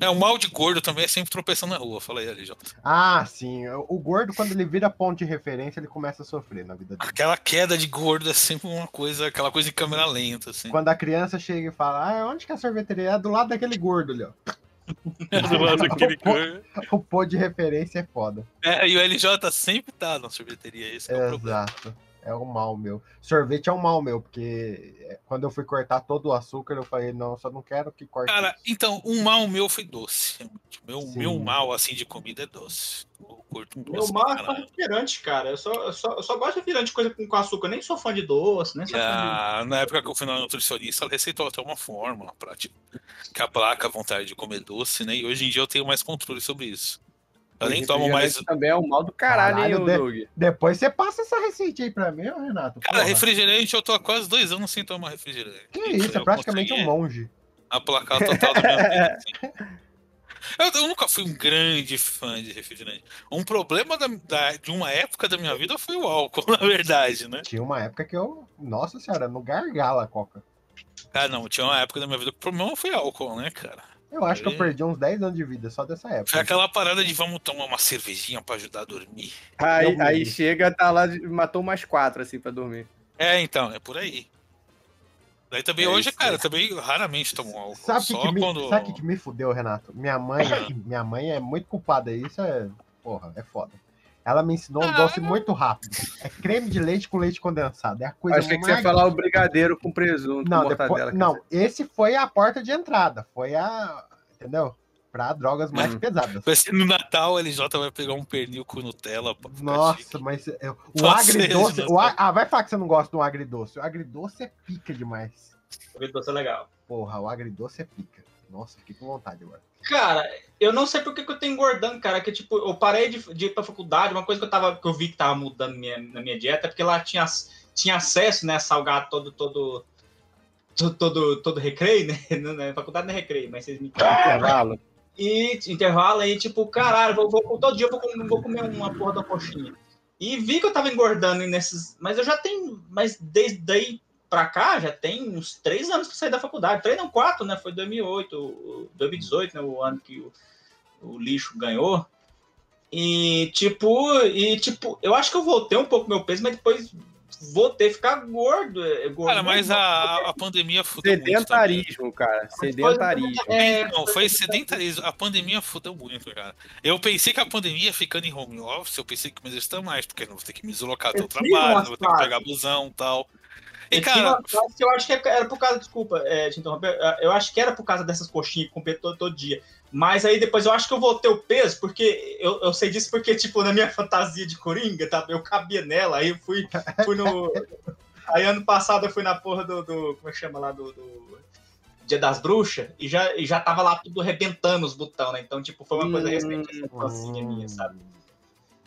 É, o mal de gordo também é sempre tropeçando na rua, fala aí, ali, Jota. Ah, sim. O gordo, quando ele vira ponto de referência, ele começa a sofrer na vida dele. Aquela queda de gordo é sempre uma coisa, aquela coisa em câmera lenta, assim. Quando a criança chega e fala, ah, onde que é a sorveteria? É do lado daquele gordo ali, ó. O ponto de referência é foda. É, e o LJ sempre tá na sorveteria, esse que é o problema. Exato. É um mal meu. Sorvete é um mal meu, porque é, quando eu fui cortar todo o açúcar, eu falei, não, só não quero que corte. Cara, então, um mal meu foi doce. Meu, Sim. meu mal, assim, de comida é doce. Eu curto um Meu doce. mal pra é refrigerante, cara. Eu só, eu só, eu só gosto de refrigerante coisa com, com açúcar. Nem sou fã de doce, nem sou fã de. Ah, na época que eu fui na nutricionista, ela receitou até uma fórmula pra tipo, que aplaca a vontade de comer doce, né? E hoje em dia eu tenho mais controle sobre isso. Eu nem tomo mais. Também é um mal do caralho, hein, Caralho, ô de- Doug? Depois você passa essa receita aí pra mim, Renato. Cara, porra. refrigerante eu tô há quase dois anos sem tomar refrigerante. Que isso, é praticamente um monge. Aplacar o total da minha vida. assim. Eu, eu nunca fui um grande fã de refrigerante. Um problema da- da- de uma época da minha vida foi o álcool, na verdade, né? Tinha uma época que eu. Nossa senhora, no gargalo a coca. Ah, não, tinha uma época da minha vida que o problema foi álcool, né, cara? Eu acho que eu É. perdi uns 10 anos de vida só dessa Foi época. aquela parada de vamos tomar uma cervejinha pra ajudar a dormir. Aí, aí chega, tá lá, matou mais quatro, assim, pra dormir. É, então, é por aí. Daí também É hoje, isso, cara, é. também raramente tomo álcool. Sabe o que, Só que, me, quando. sabe que me fudeu, Renato? Minha mãe, minha mãe é muito culpada. Isso é. Porra, é foda. Ela me ensinou um Ah. doce muito rápido. É creme de leite com leite condensado. É a coisa Achei que você ia falar o brigadeiro com presunto, Não, com mortadela. depois, não, esse foi a porta de entrada. Foi a. Entendeu? Pra drogas mais Hum. pesadas. Vai ser no Natal, a LJ vai pegar um pernil com Nutella. pra ficar Nossa, chique. mas é, o Nossa, agridoce. Renato. O a- ah, vai falar que você não gosta do agridoce. O agridoce é pica demais. O doce é legal. Porra, o agridoce é pica. Nossa, fiquei com vontade agora. Cara, eu não sei por que, que eu tô engordando, cara. Que tipo, eu parei de, de ir pra faculdade. Uma coisa que eu, tava, que eu vi que tava mudando minha, na minha dieta é porque lá tinha, tinha acesso, né? Salgado todo, todo, todo, todo, todo recreio, né? Não, não, faculdade não é recreio, mas vocês me Intervalo. E intervalo aí, tipo, caralho, vou, vou- todo dia eu vou, comer- vou comer uma porra da coxinha. E vi que eu tava engordando nesses. Mas eu já tenho. Mas desde daí pra cá, já tem uns três anos que eu saí da faculdade. Três, não, quatro, né? Foi 2008, o- 2018, né? O ano que o, o lixo ganhou. E tipo, e tipo, eu acho que eu voltei um pouco meu peso, mas depois voltei a ficar gordo. é, gordo Cara, mas a, a pandemia fudeu muito. também. Sedentarismo, cara. Sedentarismo. É, Não, foi sedentarismo. A pandemia fudeu muito, cara. Eu pensei que a pandemia ficando em home office, eu pensei que me exercitar mais, porque eu não vou ter que me deslocar até o Eu tive trabalho, vou ter que pegar busão e tal. E, cara, eu acho que era por causa, desculpa, é, te interromper, eu acho que era por causa dessas coxinhas que compia todo, todo dia. Mas aí depois eu acho que eu voltei o peso, porque eu, eu sei disso porque, tipo, na minha fantasia de Coringa, tá, eu cabia nela, aí eu fui, fui no. Aí ano passado eu fui na porra do. do- como é que chama lá? Do. do Dia das Bruxas, e já, e já tava lá tudo arrebentando os botões, né? Então, tipo, foi uma coisa Hum. recente, essa fantasia minha, sabe?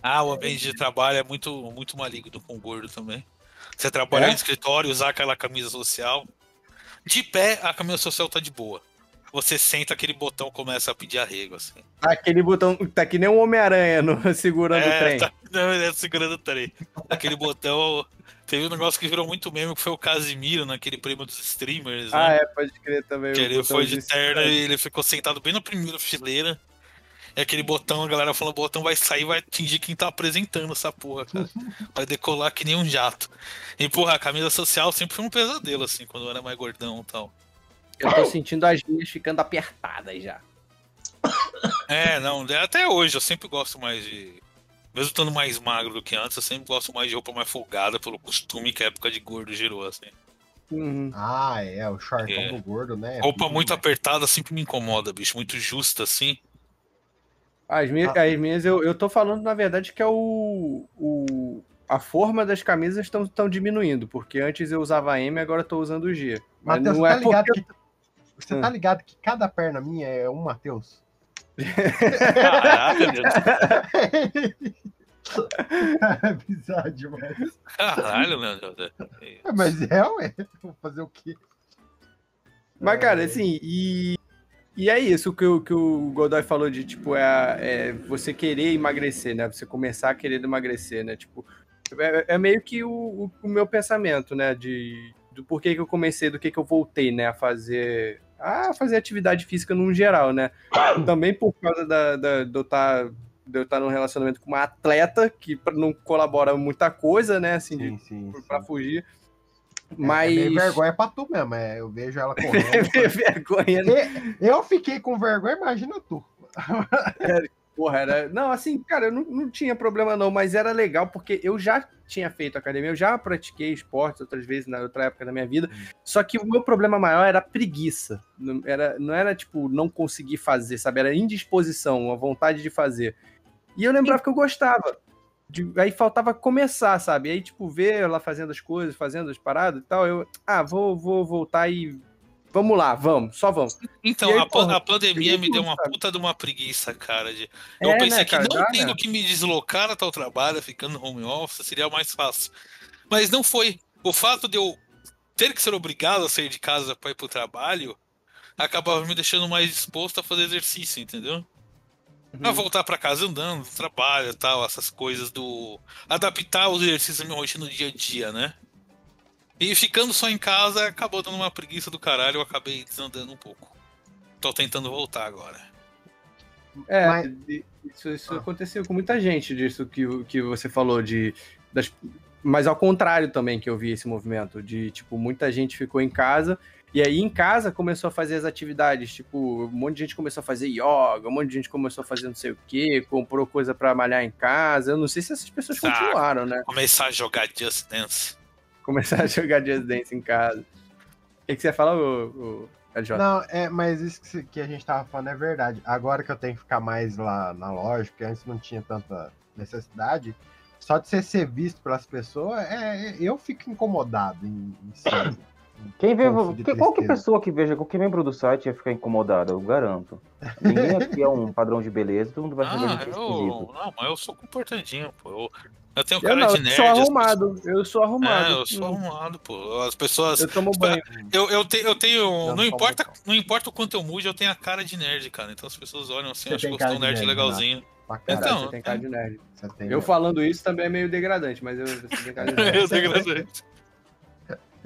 ah, o ambiente de trabalho é muito, muito maligno com o gordo também. Você trabalhar É? no escritório, usar aquela camisa social. De pé, a camisa social tá de boa. Você senta, aquele botão começa a pedir arrego, assim. Aquele botão tá que nem um Homem-Aranha no- segurando o trem. tá, não, ele é segurando o trem. Aquele botão. Teve um negócio que virou muito meme, que foi o Casimiro naquele prêmio dos streamers, Ah, né? é, pode crer também. que ele foi de de- terno e ele ficou sentado bem na primeira fileira. E aquele botão, a galera falou, o botão vai sair vai atingir quem tá apresentando essa porra, cara. Vai decolar que nem um jato. E, porra, a camisa social sempre foi um pesadelo, assim, quando eu era mais gordão e tal. Eu tô sentindo as minhas ficando apertadas já. É, não, até hoje eu sempre gosto mais de. Mesmo estando mais magro do que antes, eu sempre gosto mais de roupa mais folgada pelo costume que a época de gordo gerou, assim. Uhum. Ah, é, o shortão É. do gordo, né? Roupa Pica muito apertada sempre me incomoda, bicho. Muito justa, assim. As minhas, Ah. as minhas eu, eu tô falando, na verdade, que é o. o a forma das camisas estão diminuindo, porque antes eu usava M, agora eu tô usando o G. Mas Matheus, não você é tá ligado porque- que. Você tá ligado que cada perna minha é um Matheus? Caraca, meu Deus. é bizarro demais. Caralho, meu Deus. É, Mas é, ué. Vou fazer o quê? Mas, cara, É. assim, e. E é isso que o, que o Godoy falou de, tipo, é, é você querer emagrecer, né? Você começar a querer emagrecer, né? Tipo, é, é meio que o, o, o meu pensamento, né? De, do porquê que eu comecei, do que que eu voltei, né? A fazer, a fazer atividade física num geral, né? Também por causa da, da, de eu estar de eu estar num relacionamento com uma atleta que pra- não colabora muita coisa, né? Assim, de, Sim, sim. sim. pra fugir. É, Mas. É vergonha pra tu mesmo. É, eu vejo ela correndo. vergonha, né? Eu fiquei com vergonha, imagina tu. Porra, era. Não, assim, cara, eu não, não tinha problema não, mas era legal porque eu já tinha feito academia, eu já pratiquei esportes outras vezes na outra época da minha vida. Só que o meu problema maior era a preguiça. Não era, não era tipo não conseguir fazer, sabe? Era indisposição, a vontade de fazer. E eu lembrava que eu gostava. De- aí faltava começar, sabe? Aí, tipo, ver ela fazendo as coisas, fazendo as paradas e tal. Eu, ah, vou, vou voltar e. Vamos lá, vamos, só vamos. Então, aí, a, porra, a pandemia me deu uma sabe? puta de uma preguiça, cara. De... Eu É, pensei né, que cara, não já, tendo né? que me deslocar até o trabalho, ficando home office, seria mais fácil. Mas não foi. O fato de eu ter que ser obrigado a sair de casa para ir pro trabalho acabava me deixando mais disposto a fazer exercício, entendeu? A voltar para casa andando, do trabalho e tal, essas coisas do. Adaptar os exercícios à minha rotina no dia a dia, né? E ficando só em casa acabou dando uma preguiça do caralho, eu acabei desandando um pouco. Tô tentando voltar agora. É, Mas- isso, isso Ah. aconteceu com muita gente, disso que, que você falou, de. Das, mas ao contrário também que eu vi esse movimento, de tipo, muita gente ficou em casa, e aí em casa começou a fazer as atividades, tipo, um monte de gente começou a fazer yoga, um monte de gente começou a fazer não sei o quê, comprou coisa pra malhar em casa. Eu não sei se essas pessoas continuaram, né? Começar a jogar Just Dance. Começar a jogar Just Dance em casa. O que, que você ia falar, o, o LJ? Não, é, mas isso que, que a gente tava falando é verdade. Agora que eu tenho que ficar mais lá na loja, porque antes não tinha tanta necessidade, só de você ser visto pelas pessoas, é, eu fico incomodado em, em si. Quem vê, que- qualquer tristeza. pessoa que veja, qualquer membro do site ia ficar incomodado, eu garanto. Ninguém aqui é um padrão de beleza, todo mundo vai saber Ah, é eu. esquisito. Não, mas eu sou comportadinho, pô. Eu, eu tenho Eu cara não, de eu nerd. sou as arrumado, eu sou pessoas- arrumado. É, eu sou arrumado, pô. As pessoas. Eu tomo banho. Eu, eu, te- eu tenho. Não, Não, não importa, não importa o quanto eu mude, eu tenho a cara de nerd, cara. Então as pessoas olham assim, acham que eu sou um nerd nerd, legalzinho. Pra caralho, Então, você tem cara de nerd. você tem- Eu falando isso também é meio degradante, mas eu, você tem cara de nerd. eu tenho graça.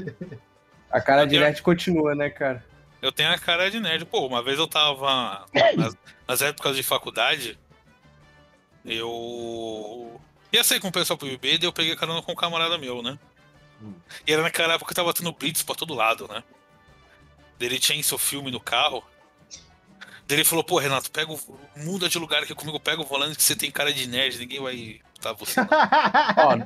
A cara Eu de tenho- nerd continua, né, cara? Eu tenho a cara de nerd. Pô, uma vez eu tava. Nas, nas épocas de faculdade, eu. Ia sair com o pessoal pro BB, daí eu peguei carona com um camarada meu, né? Hum. E era naquela época que tava tendo blitz pra todo lado, né? Daí Ele tinha seu filme no carro. Daí Ele falou, pô, Renato, pega o... muda de lugar aqui comigo, pega o volante que você tem cara de nerd, ninguém vai tá você. Ó,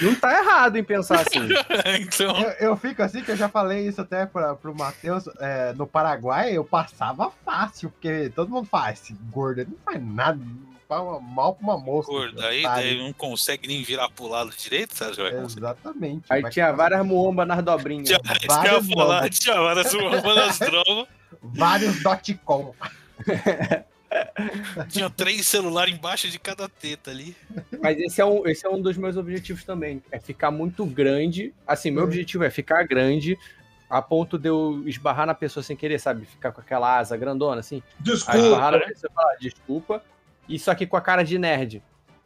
não tá errado em pensar assim. então, Eu, eu fico assim que eu já falei isso até pra, pro Matheus. é, no Paraguai eu passava fácil, porque todo mundo faz. Esse gordo ele não faz nada. Mal pra uma moça. gordo, aí daí não consegue nem virar pro lado direito, conseguir. Exatamente. Aí tinha várias muombas nas dobrinhas. Tinha, Várias falar, tinha várias bombas drogas. Vários dot-com. Tinha três celulares embaixo de cada teta ali. Mas esse é, um, esse é um dos meus objetivos também. É ficar muito grande. Assim, meu Hum. objetivo é ficar grande a ponto de eu esbarrar na pessoa sem querer, sabe? Ficar com aquela asa grandona, assim. Aí esbarrar na pessoa e falar, desculpa. Isso aqui com a cara de nerd,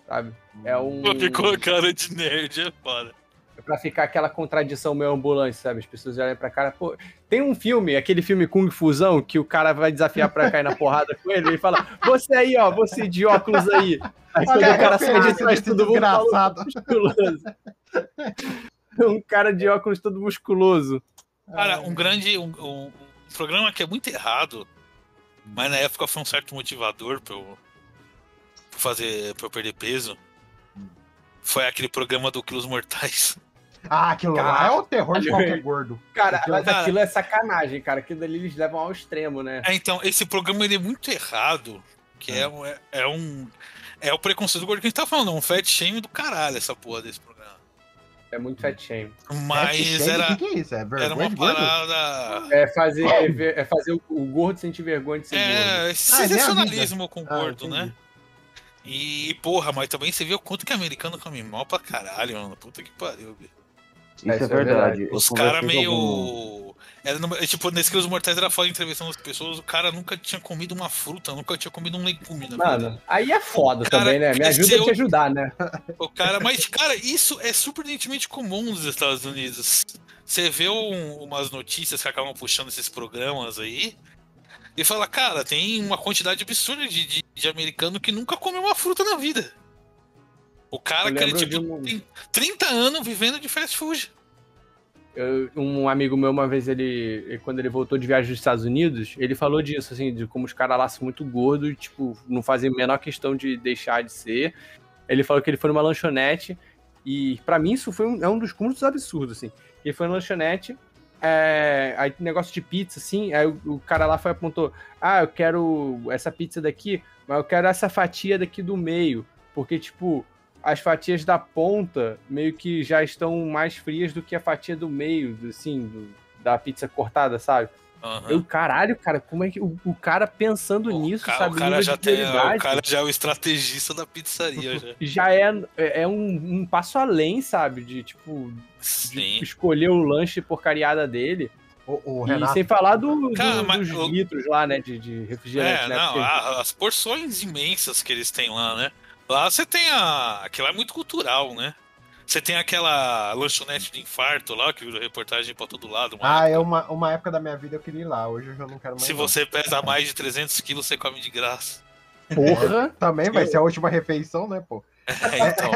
sabe? É um. Ficou a cara de nerd, é foda. É pra ficar aquela contradição meio ambulante, sabe? As pessoas olham pra cara, pô. Tem um filme, aquele filme Kung Fusão, que o cara vai desafiar pra cair na porrada com ele, ele fala, você aí, ó, você de óculos aí. Aí quando o cara sai de trás, desse todo mundo fala, desgraçado. musculoso. um cara de óculos todo musculoso. Cara, um grande. Um, um- um programa que é muito errado, mas na época foi um certo motivador pra eu pra fazer. pra eu perder peso. Foi aquele programa do Quilos Mortais. Ah, aquilo lá é o terror de qualquer gordo. Cara, Aquilo- mas Cara. aquilo é sacanagem, cara. Aquilo dali eles levam ao extremo, né? É, então, esse programa ele é muito errado. Que é, um- é, é um. É o preconceito do gordo que a gente tá falando, é um fat shame do caralho essa porra desse programa. É muito fat shame. Mas Fat shame, era, O que, que é isso? É vergonha era uma parada. É fazer, é ver- é fazer o, o gordo sentir vergonha de ser gordo. É, esse Ah, nem sensacionalismo com o Ah, gordo, entendi. né? E, porra, mas também você vê o quanto que americano come mal pra caralho, mano. Puta que pariu, bicho. Isso É, é, isso é verdade. verdade. Os caras meio. algum- Era é, tipo, nesse que os mortais era foda entrevistando as pessoas, o cara nunca tinha comido uma fruta, nunca tinha comido um legume na vida. Mano, aí é foda Cara, também, né? Me ajuda a te ajudar, né? O cara, mas, cara, isso é surpreendentemente comum nos Estados Unidos. Você vê um- umas notícias que acabam puxando esses programas aí e fala, cara, tem uma quantidade absurda de, de, de americano que nunca comeu uma fruta na vida. O cara que ele, tipo, um- tem 30 anos vivendo de fast food. eu- um amigo meu, uma vez, ele, quando ele voltou de viagem dos Estados Unidos, ele falou disso, assim, de como os caras lá são muito gordos, tipo, não fazem a menor questão de deixar de ser. Ele falou que ele foi numa lanchonete, e pra mim isso foi um, é um dos cúmulos absurdos, assim. Ele foi na lanchonete, é, aí negócio de pizza, assim, aí o, o cara lá foi e apontou, ah, eu quero essa pizza daqui, mas eu quero essa fatia daqui do meio, porque, tipo, as fatias da ponta meio que já estão mais frias do que a fatia do meio, assim, do- da pizza cortada, sabe? Aham. Eu, caralho, cara, como é que o, o cara pensando nisso, Ca- sabe? o cara já de tem, o cara já é o estrategista da pizzaria já. já é, é um, um passo além, sabe? De, tipo, de escolher o lanche porcariada dele. O, o E Renato. sem falar do, do- Cara, mas dos o- litros lá, né? De, de refrigerante, É, né? não, Porque- as porções imensas que eles têm lá, né? Lá você tem a. Aquilo é muito cultural, né? Você tem aquela lanchonete de infarto lá, que virou reportagem pra todo lado. uma Ah, época. é uma, uma época da minha vida eu queria ir lá. Hoje eu já não quero mais. Se não. você pesa mais de 300 quilos, você come de graça. Porra! Também vai ser a última refeição, né, pô? É, então.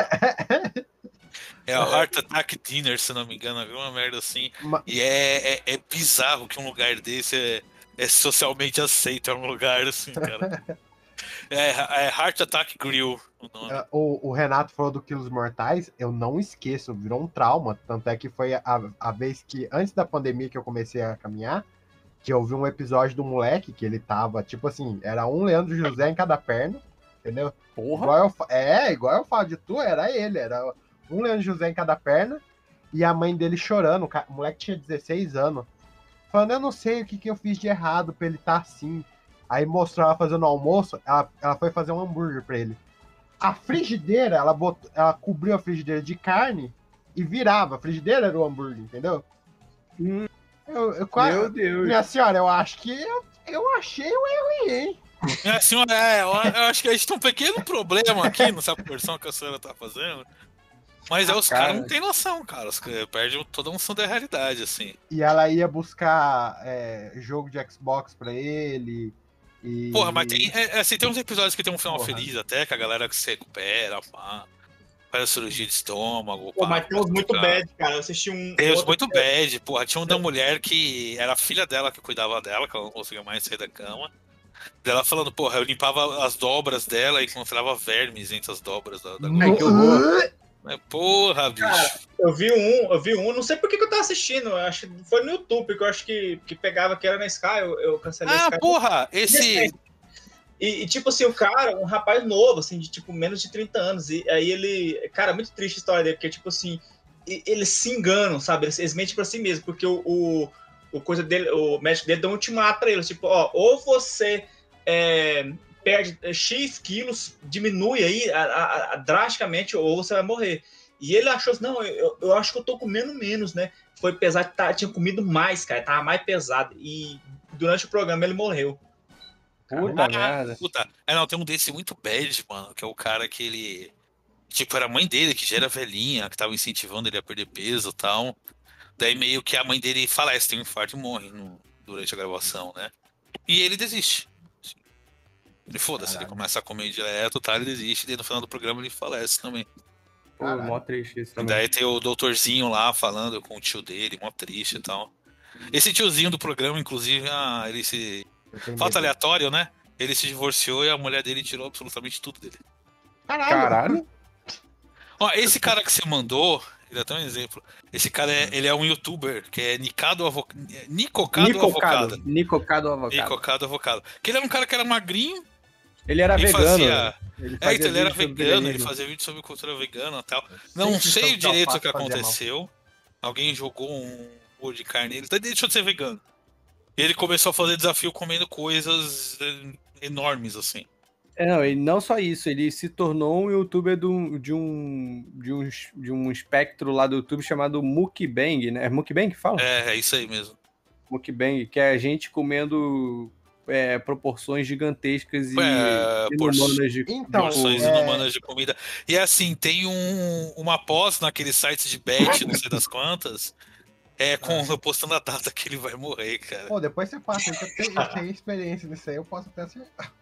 É o Heart Attack Dinner, se não me engano, viu? Uma merda assim. E é, é, é bizarro que um lugar desse é, é socialmente aceito. É um lugar assim, cara. É, é Heart Attack Grill o. É, O, o Renato falou do Quilos Mortais, eu não esqueço, virou um trauma. Tanto é que foi a, a vez que, antes da pandemia, que eu comecei a caminhar, que eu vi um episódio do moleque que ele tava, tipo assim, era um Leandro José em cada perna, entendeu? Porra! Igual eu, é, igual eu falo de tu, era ele, era um Leandro José em cada perna, e a mãe dele chorando, o moleque tinha 16 anos, falando, eu não sei o que, que eu fiz de errado pra ele estar assim. Aí mostrou ela fazendo almoço, ela, ela foi fazer um hambúrguer pra ele. A frigideira, ela, botou, ela cobriu a frigideira de carne e virava. A frigideira era o hambúrguer, entendeu? Hum. Eu, eu quase- Meu Deus! minha senhora, eu acho que eu, eu achei o erro aí, hein? É, senhora, é, eu, eu acho que a gente tem um pequeno problema aqui nessa porção que a senhora tá fazendo. Mas é, os Cara. caras não têm noção, cara. Os caras perdem toda a noção da realidade, assim. E ela ia buscar é, jogo de Xbox pra ele. E... Porra, mas tem, é, é, assim, tem uns episódios que tem um final Porra. feliz até, que a galera que se recupera, pá, faz a cirurgia de estômago. Pô, pá, mas tem uns muito bad, cara. Eu assisti um. Tem uns muito bad, porra. Tinha um da mulher que era a filha dela que cuidava dela, que ela não conseguia mais sair da cama. Dela falando, porra, eu limpava as dobras dela e encontrava vermes entre as dobras da, da Ai, que horror! É, Porra, bicho. Cara, Eu vi um, eu vi um, não sei por que, que eu tava assistindo. Acho que foi no YouTube, que eu acho que, que pegava que era na Sky, eu, eu cancelei ah, Sky. porra, esse. E, e, tipo assim, o cara, um rapaz novo, assim, de tipo menos de 30 anos. E aí ele. Cara, muito triste a história dele, porque, tipo assim, eles se enganam, sabe? Eles, eles mentem pra si mesmo, porque o, o, o coisa dele, o médico dele deu um ultimato pra eles, tipo, ó, ou você é, perde é, X quilos, diminui aí a- a- a- drasticamente, ou você vai morrer. E ele achou assim, não, eu, eu acho que eu tô comendo menos, né? Foi pesar que tá, tinha comido mais, cara, tava mais pesado. E durante o programa ele morreu. Puta Ah, merda. Puta. É, não, tem um desse muito bad, mano, que é o cara que ele. Tipo, era a mãe dele, que já era velhinha, que tava incentivando ele a perder peso e tal. Daí meio que a mãe dele falece, tem um infarto e morre no- durante a gravação, né? E ele desiste. Ele foda-se, ele começa a comer direto, tá? Ele desiste, e daí no final do programa ele falece também. Pô, mó triste isso também. Daí tem o doutorzinho lá falando com o tio dele, mó triste e tal. Esse tiozinho do programa, inclusive, ah, ele se. Medo. aleatório, né? Ele se divorciou e a mulher dele tirou absolutamente tudo dele. Caralho. Caralho. Ó, esse cara que você mandou, ele é até um exemplo. Esse cara é, ele é um youtuber, que é Nicado Avocado. Nicocado Nicocado. Avocado. Nicocado avocado. Nicocado Avocado. Que ele era um cara que era magrinho, Ele era ele vegano. fazia. Ele É, então ele era vegano, ele fazia vídeo sobre cultura vegana e tal. Não Sempre sei que direito o que fazia mal. aconteceu. Alguém jogou um olho de carne nele, então ele deixou de ser vegano. E ele começou a fazer desafio comendo coisas eh, enormes, assim. É, não, e não só isso, ele se tornou um youtuber do- de, um, de, um, de um espectro lá do YouTube chamado Mukbang, né? É Mukbang que fala? É, é isso aí mesmo. Mukbang, que é a gente comendo é, proporções gigantescas e É, inumanas de Então, porções é- inumanas de comida. E assim, tem um, uma pós naquele site de bet, não sei das quantas, é com postando a data que ele vai morrer, cara. Pô, depois você passa, eu tenho, eu tenho experiência nisso aí, eu posso até acertar.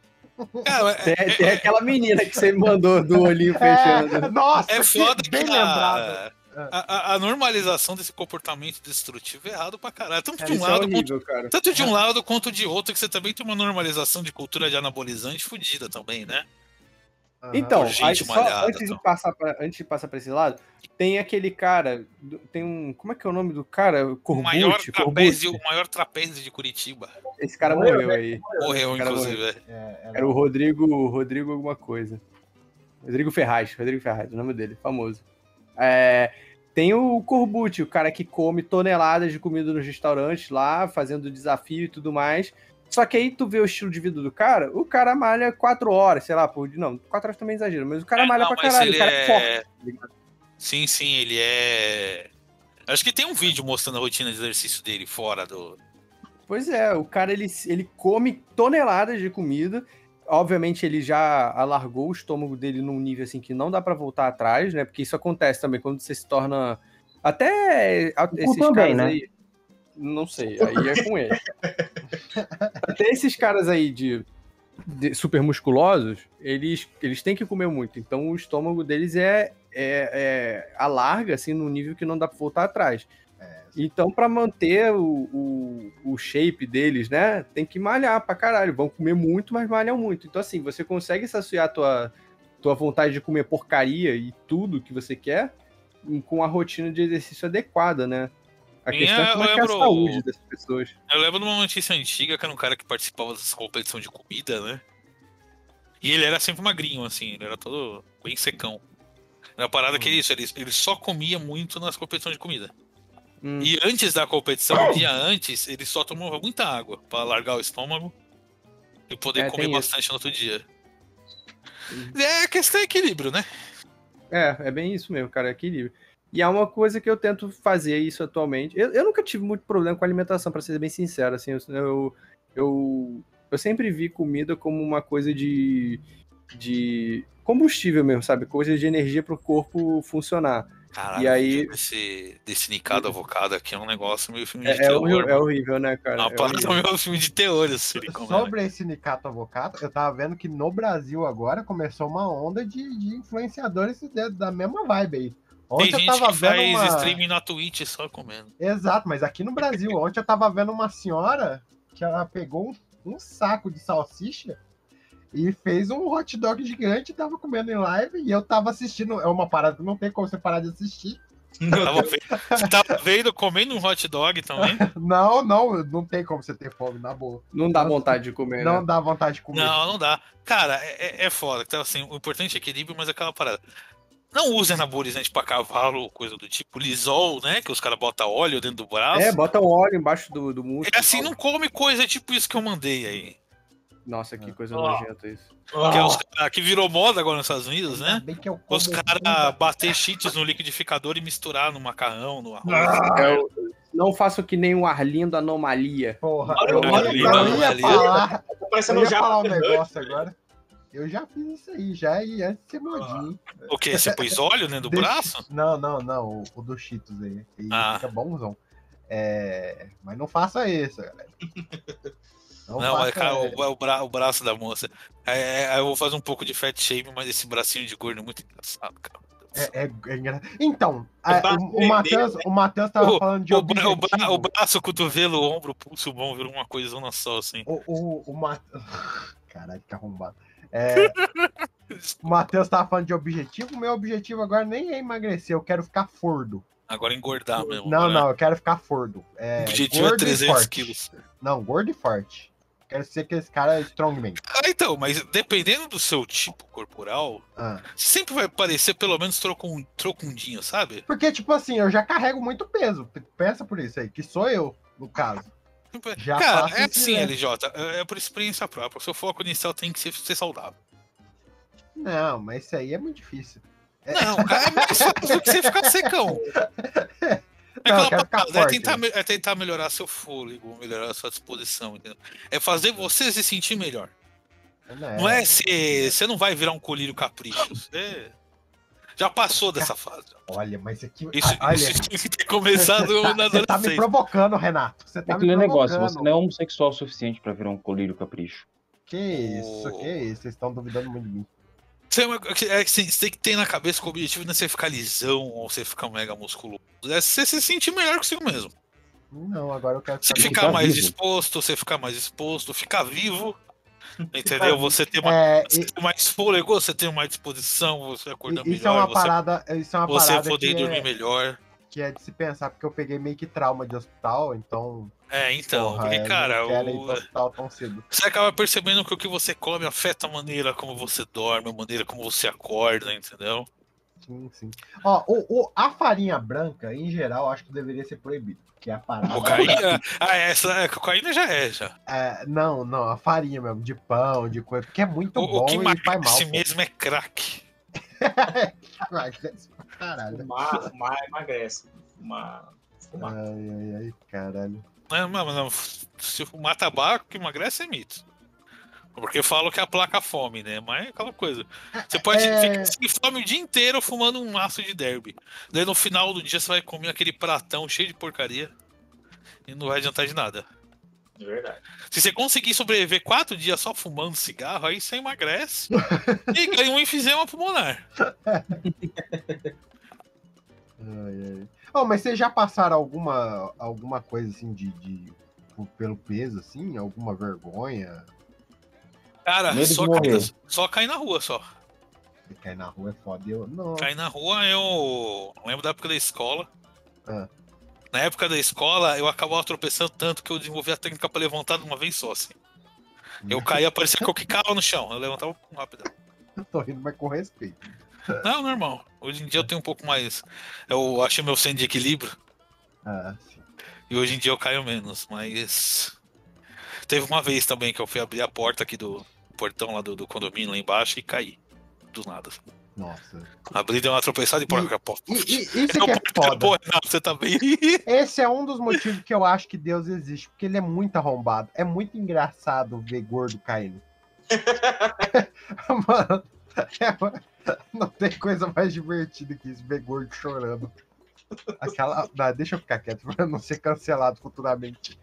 Cara, é, Tem, tem aquela menina que você me mandou do olhinho fechando. É, nossa, é que- foda bem que lembrado. A, a, normalização desse comportamento destrutivo é errado pra caralho. Tanto de um é lado quanto horrível, cara. Tanto de um lado quanto de outro, que você também tem uma normalização de cultura de anabolizante fodida também, né? Então, aí, só malhada, antes, de então. passar pra, antes de passar pra esse lado, tem aquele cara, tem um, como é que é o nome do cara? O Corbucci? maior, trapézio, Corbucci? o maior trapézio de Curitiba. Esse cara Morreu, morreu aí. Morreu, Cara, inclusive. é. É, é, Era o Rodrigo, Rodrigo alguma coisa. Rodrigo Ferraz, Rodrigo Ferraz, o nome dele, famoso. É, tem o Corbucci, o cara que come toneladas de comida nos restaurantes lá, fazendo desafio e tudo mais. Só que aí tu vê o estilo de vida do cara, o cara malha quatro horas, sei lá, por. Não, quatro horas também é exagero, mas o cara É, malha não, pra caralho, o cara é, é- forte. tá ligado? Sim, sim, ele é. Acho que tem um vídeo mostrando a rotina de exercício dele fora do. Pois é, o cara ele, ele come toneladas de comida. Obviamente ele já alargou o estômago dele num nível assim que não dá pra voltar atrás, né? Porque isso acontece também quando você se torna até esses também, caras né? aí. Não sei, aí é com ele. até esses caras aí de, de super musculosos, eles, eles têm que comer muito. Então o estômago deles é, é, é alarga assim num nível que não dá pra voltar atrás. Então, pra manter o, o, o shape deles, né, tem que malhar pra caralho. Vão comer muito, mas malham muito. Então, assim, você consegue saciar a tua, tua vontade de comer porcaria e tudo que você quer com a rotina de exercício adequada, né? A Sim, questão é eu como é que é a lembro- saúde dessas pessoas. Eu lembro de uma notícia antiga que era um cara que participava dessas competições de comida, né? E ele era sempre magrinho, assim, ele era todo bem secão. Uma parada que é isso, ele, ele só comia muito nas competições de comida. Hum. E antes da competição, um dia antes, ele só tomava muita água pra largar o estômago e poder É, comer tem isso. bastante no outro dia. É questão de equilíbrio, né? É, é bem isso mesmo, cara, equilíbrio. E é uma coisa que eu tento fazer isso atualmente. Eu, eu nunca tive muito problema com alimentação, pra ser bem sincero. Assim, eu, eu, eu, sempre vi comida como uma coisa de, de combustível mesmo, sabe? Coisa de energia pro corpo funcionar. Caralho, E aí- vídeo desse, nicado avocado aqui é um negócio meio filme de É, é, terror. horrível, é horrível, né, cara? Uma É horrível. meio filme de terror, esse silicone. né? Sobre esse Nicato Avocado, eu tava vendo que no Brasil agora começou uma onda de, de influenciadores da mesma vibe aí. Tem Ontem eu gente tava que vendo faz uma... streaming na Twitch só comendo. Exato, mas aqui no Brasil, ontem eu tava vendo uma senhora que ela pegou um, um saco de salsicha e fez um hot dog gigante tava comendo em live e eu tava assistindo. É uma parada que não tem como você parar de assistir. Tava vendo, você tava vendo comendo um hot dog também? Não, não, não tem como você ter fome, na boa. Não dá vontade de comer, Não né? dá vontade de comer. Não, não dá. Cara, é, é- é foda. Então, assim, o importante é equilíbrio, mas é aquela parada. Não usem anabolizante pra cavalo ou coisa do tipo. Lisol, né? Que os caras botam óleo dentro do braço. É, bota o óleo embaixo do, do músculo. É assim, não come coisa tipo isso que eu mandei aí. Nossa, que coisa Ó. nojenta isso. Que, é os que virou moda agora nos Estados Unidos, né? bem que eu como Os caras bater cheats no liquidificador e misturar no macarrão, no arroz. É o- não faço que nem um Arlindo Anomalia. Porra, eu, olha, ia- olha, eu ia falar, Tá eu ia já. falar um negócio agora. Eu já fiz isso aí, já e antes de ser modinho. O quê? Você pôs óleo dentro do Deixa- braço? Não, não, não, o, o do Cheetos aí. E Ah. fica bonzão. É, mas não faça isso, galera. Não, faça é, cara, isso. o, o bra- o braço da moça. É, é, eu vou fazer um pouco de fat shame, mas esse bracinho de gordo é muito engraçado, cara. É, é, é engraçado. Então, a- o, o Matheus o Matheus tava falando de O, bra- o, bra- objetivo. o braço, o cotovelo, o ombro, o pulso, o bom, virou uma coisona só, assim. O, o, o Ma- Caralho, que arrombado. É, o Matheus tava falando de objetivo. O meu objetivo agora nem é emagrecer, eu quero ficar fordo. Agora engordar mesmo. Não, né? não, eu quero ficar fordo. É, O objetivo é gordo e 300 forte. quilos. Não, gordo e forte. Quero ser aquele cara strongman. Ah, então, mas dependendo do seu tipo corporal, Ah. sempre vai parecer pelo menos trocun, trocundinho, sabe? Porque, tipo assim, eu já carrego muito peso. Pensa por isso aí, que sou eu, no caso. Já Cara, é assim. LJ, é é por experiência própria. O seu foco inicial tem que ser, ser saudável. Não, mas isso aí é muito difícil. Não, cara, é mais fácil do que você ficar secão. É, Não, aquela parada, é, tentar, né? é tentar melhorar seu fôlego, melhorar sua disposição, entendeu? É fazer você se sentir melhor. Não é se você não vai virar um colírio capricho. Você já passou dessa fase. Olha, mas aqui. Isso, olha, isso tinha que ter começado você tá, na você tá me provocando, Renato. Você É tá me aquele negócio, você não é homossexual o suficiente pra virar um colírio capricho. Que isso, que isso. Vocês estão duvidando muito de mim. Você, é que você tem que ter na cabeça que o objetivo não é você ficar lisão ou você ficar mega musculoso. É você se sentir melhor consigo mesmo. Não, agora eu quero Você ficar ficar mais vivo. disposto, você ficar mais exposto, ficar vivo. Entendeu? Você ter, uma, É, você e- ter mais fôlego, você ter mais disposição, você acordar e- isso é melhor, uma você, parada, isso é uma você parada poder dormir é, melhor. Que é de se pensar, porque eu peguei meio que trauma de hospital, então. É, então, porra, porque, eu cara, não quero ir o- hospital tão cedo. você acaba percebendo que o que você come afeta a maneira como você dorme, a maneira como você acorda, entendeu? Sim, sim. Ó, o, o- a farinha branca, em geral, acho que deveria ser proibido. Que é a parada. Cocaína. ah, essa é, cocaína já é, já. É, não, não, a farinha mesmo, de pão, de coisa, porque é muito O, bom o que e faz mal. emagrece pô. mesmo é crack. Pra Caralho. Fumar, fumar emagrece. Fumar. fumar. Ai, ai, ai, caralho. Não, não, não, se fumar tabaco, que emagrece é mito. Porque falam que é a placa fome, né? Mas é aquela coisa. Você pode É. ficar sem fome o dia inteiro fumando um maço de derby. Daí no final do dia você vai comer aquele pratão cheio de porcaria. E não vai adiantar de nada. De verdade. Se você conseguir sobreviver quatro dias só fumando cigarro, aí você emagrece e ganha um enfisema pulmonar. Ai, ai. Oh, mas vocês já passaram alguma, alguma coisa assim de, de- pelo peso, assim? Alguma vergonha? Cara, só cair, só cair na rua só. Cair na rua é foda. Eu, não. Cair na rua, eu lembro da época da escola. Ah. Na época da escola, eu acabava tropeçando tanto que eu desenvolvi a técnica pra levantar de uma vez só, assim. Eu caía, parecia que eu quicava no chão. Eu levantava rápido. Tô rindo, mas com respeito. Não, normal. Hoje em dia eu tenho um pouco mais. Eu achei meu centro de equilíbrio. Ah, sim. E hoje em dia eu caio menos, mas. Teve uma vez também que eu fui abrir a porta aqui do portão lá do, do condomínio lá embaixo e caí. Do nada. Nossa. Abri, deu uma tropeçada e porca. pô. E, e- isso Não, que é foda. Pô, não, você tá bem. Esse é um dos motivos que eu acho que Deus existe, porque ele é muito arrombado. É muito engraçado ver gordo caindo. Mano, é- não tem coisa mais divertida que isso, ver gordo chorando. Aquela. Não, deixa eu ficar quieto pra não ser cancelado futuramente.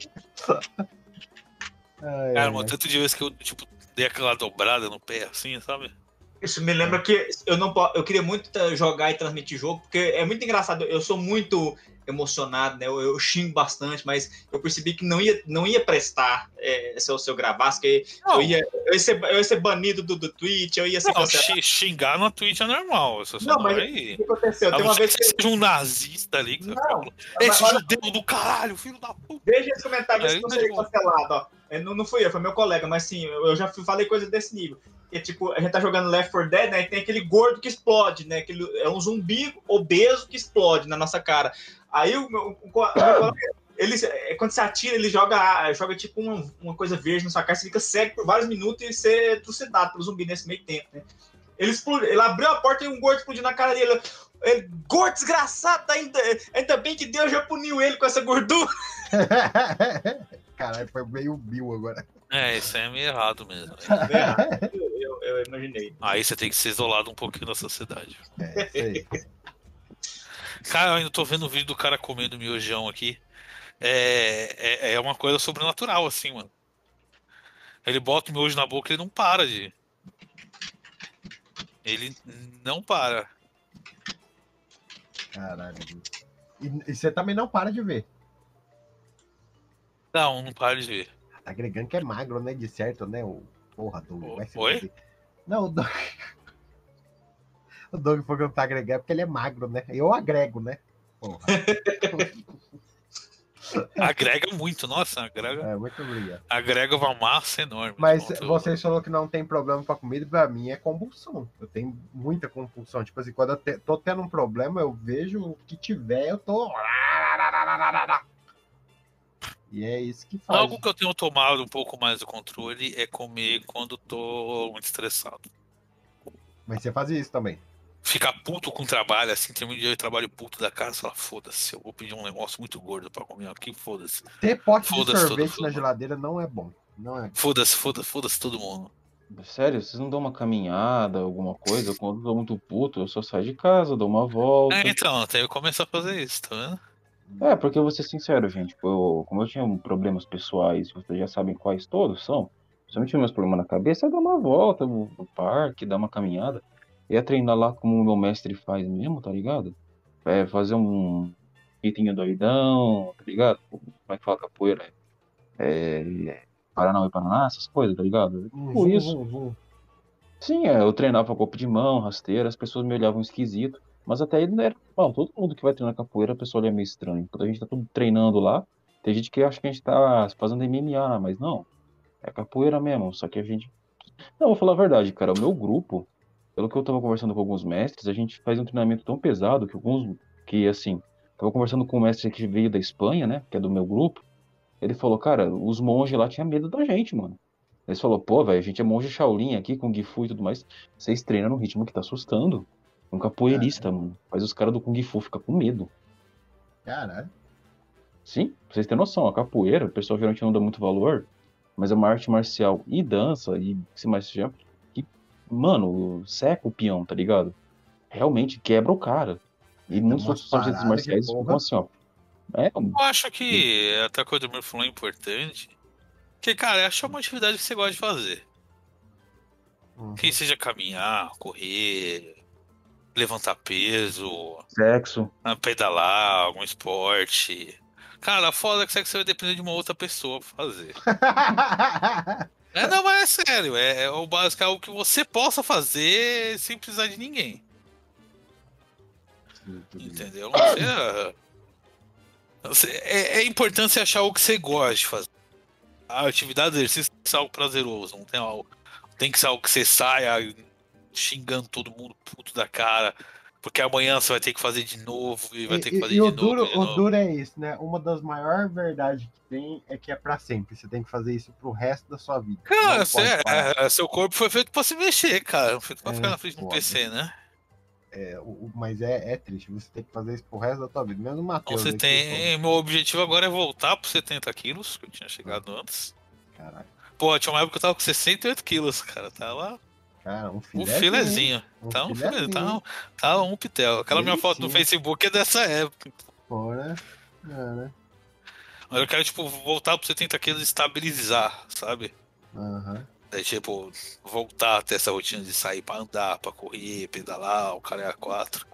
Ai, Cara, mano, tanto de vezes que eu, tipo, dei aquela dobrada no pé, assim, sabe? Isso me lembra que eu não eu queria muito jogar e transmitir jogo, porque é muito engraçado. Eu sou muito emocionado, né? Eu, eu xingo bastante, mas eu percebi que não ia, não ia prestar é, se, eu, se eu gravasse, que Não. eu ia, eu, ia ser, eu ia ser banido do, do Twitch, eu ia ser Não, xingar na Twitch é normal. Você só Não, mas vai. O que aconteceu? Tem uma vez que você seja um nazista ali. Que você Não, Esse olha- judeu do caralho, filho da puta. Veja esse comentário É, se de boa. cancelado, ó. É, Não, não fui eu, foi meu colega, mas sim, eu já falei coisa desse nível. E, tipo, a gente tá jogando Left 4 Dead, né? E tem aquele gordo que explode, né? Aquele, é um zumbi obeso que explode na nossa cara. Aí o meu, o o ele, é, quando você atira, ele joga, joga tipo uma, uma coisa verde na sua cara, você fica cego por vários minutos e você é trucidado pelo zumbi nesse meio tempo, né? Ele, explodiu, ele abriu a porta e um gordo explodiu na cara dele. Ele, gordo desgraçado, ainda, ainda bem que Deus já puniu ele com essa gordura. Caralho, foi meio Bill agora. É, isso aí é meio errado mesmo. eu, eu- eu imaginei. Aí você tem que ser isolado um pouquinho da sociedade. É, isso aí. Cara, eu ainda tô vendo o vídeo do cara comendo miojão aqui. É, é, é uma coisa sobrenatural, assim, mano. Ele bota o miojo na boca e ele não para de. Ele não para. Caralho. E, e você também não para de ver. Não, não para de ver. Tá agregando que é magro, né? De certo, né? O porra, Doug. Vai se Oi? Não, o Doug. O Doug falou que não tá agregando porque ele é magro, né? Eu agrego, né? Porra. Agrega muito, nossa, agrega, É, muito obrigado. agrega uma massa enorme. Mas vocês falaram que não tem problema com a comida, pra mim é compulsão. Eu tenho muita compulsão. Tipo assim, quando eu te- tô tendo um problema, eu vejo o que tiver, eu tô. E é isso que faz. Algo que eu tenho tomado um pouco mais do controle é comer quando tô muito estressado. Mas você faz isso também. Ficar puto com o trabalho, assim, tem um dia eu trabalho puto da casa, fala, foda-se, eu vou pedir um negócio muito gordo pra comer aqui, foda-se. Ter pote de Foda-se todo sorvete mundo. na geladeira não é bom. Não é. Foda-se, foda-se, foda-se todo mundo. Sério, vocês não dão uma caminhada, alguma coisa? Quando eu tô muito puto, eu só saio de casa, dou uma volta. É, então, tenho que começar a fazer isso, tá vendo? É, porque eu vou ser sincero, gente. tipo, eu- como eu tinha problemas pessoais, vocês já sabem quais todos são. Principalmente meus problemas na cabeça, é dar uma volta no parque, dar uma caminhada. ia treinar lá como o meu mestre faz mesmo, tá ligado? É, fazer um item doidão, tá ligado? Como é que fala capoeira? É, é, Paraná e Paraná, essas coisas, tá ligado? Um Por zum, isso. Sim, é, eu treinava golpe de mão, rasteira, as pessoas me olhavam esquisito. Mas até aí não era. Bom, todo mundo que vai treinar capoeira, a pessoa olha meio estranho. Quando a gente tá tudo treinando lá, tem gente que acha que a gente tá fazendo MMA, mas não. É capoeira mesmo, só que a gente. Não, vou falar a verdade, cara. O meu grupo, pelo que eu tava conversando com alguns mestres, a gente faz um treinamento tão pesado que alguns. Que assim. Tava conversando com um mestre que veio da Espanha, né? Que é do meu grupo. Ele falou, cara, os monges lá tinham medo da gente, mano. Eles falou, pô, velho, a gente é monge Shaolin aqui, com Gifu e tudo mais. Vocês treinam no ritmo que tá assustando. Um capoeirista, mano. Faz os caras do Kung Fu ficar com medo. Caralho. Sim, pra vocês terem noção, a capoeira, o pessoal geralmente não dá muito valor, mas é uma arte marcial e dança, e se mais seja, que, mano, seca o peão, tá ligado? Realmente quebra o cara. E muitos umas outros artes paradas marciais ficam assim, ó. É, Eu acho que até a coisa do meu falou é importante. Que, cara, acho uma atividade que você gosta de fazer. Uhum. Que seja caminhar, correr, levantar peso, sexo. ah, pedalar, algum esporte. Cara, foda que você vai depender de uma outra pessoa pra fazer. É, não, mas é sério. É, é o básico, é o que você possa fazer sem precisar de ninguém. Entendeu? Precisa- Você- é, é importante você achar o que você gosta de fazer. A atividade de exercício tem que ser algo prazeroso. Não tem, algo, tem que ser algo que você saia xingando todo mundo puto da cara. Porque amanhã você vai ter que fazer de novo e vai ter que E, fazer e de o, novo. duro, de o novo. duro é isso, né? Uma das maiores verdades que tem é que é pra sempre. Você tem que fazer isso pro resto da sua vida. Cara, você- parar. é, seu corpo foi feito pra se mexer, cara. Não foi feito pra É, ficar na frente de um foda. PC, né? É, o- o- mas é, é triste. Você tem que fazer isso pro resto da tua vida. Mesmo o Matheus. você aqui, tem. Meu objetivo agora é voltar pro 70 quilos, que eu tinha chegado antes. pô, Caralho. Pô, tinha uma época que eu tava com 68 quilos, cara. Tá lá. Cara, um Um filézinho. filezinho. Um Tá um filezinho. filezinho. Tá, um- tá um pitel. Aquela minha foto no. Facebook é dessa época. É, né? Mas eu quero, tipo, voltar pro 70 quilos e estabilizar, sabe? Aham. Daí, tipo, voltar a ter essa rotina de sair pra andar, pra correr, pedalar, o cara é a quatro.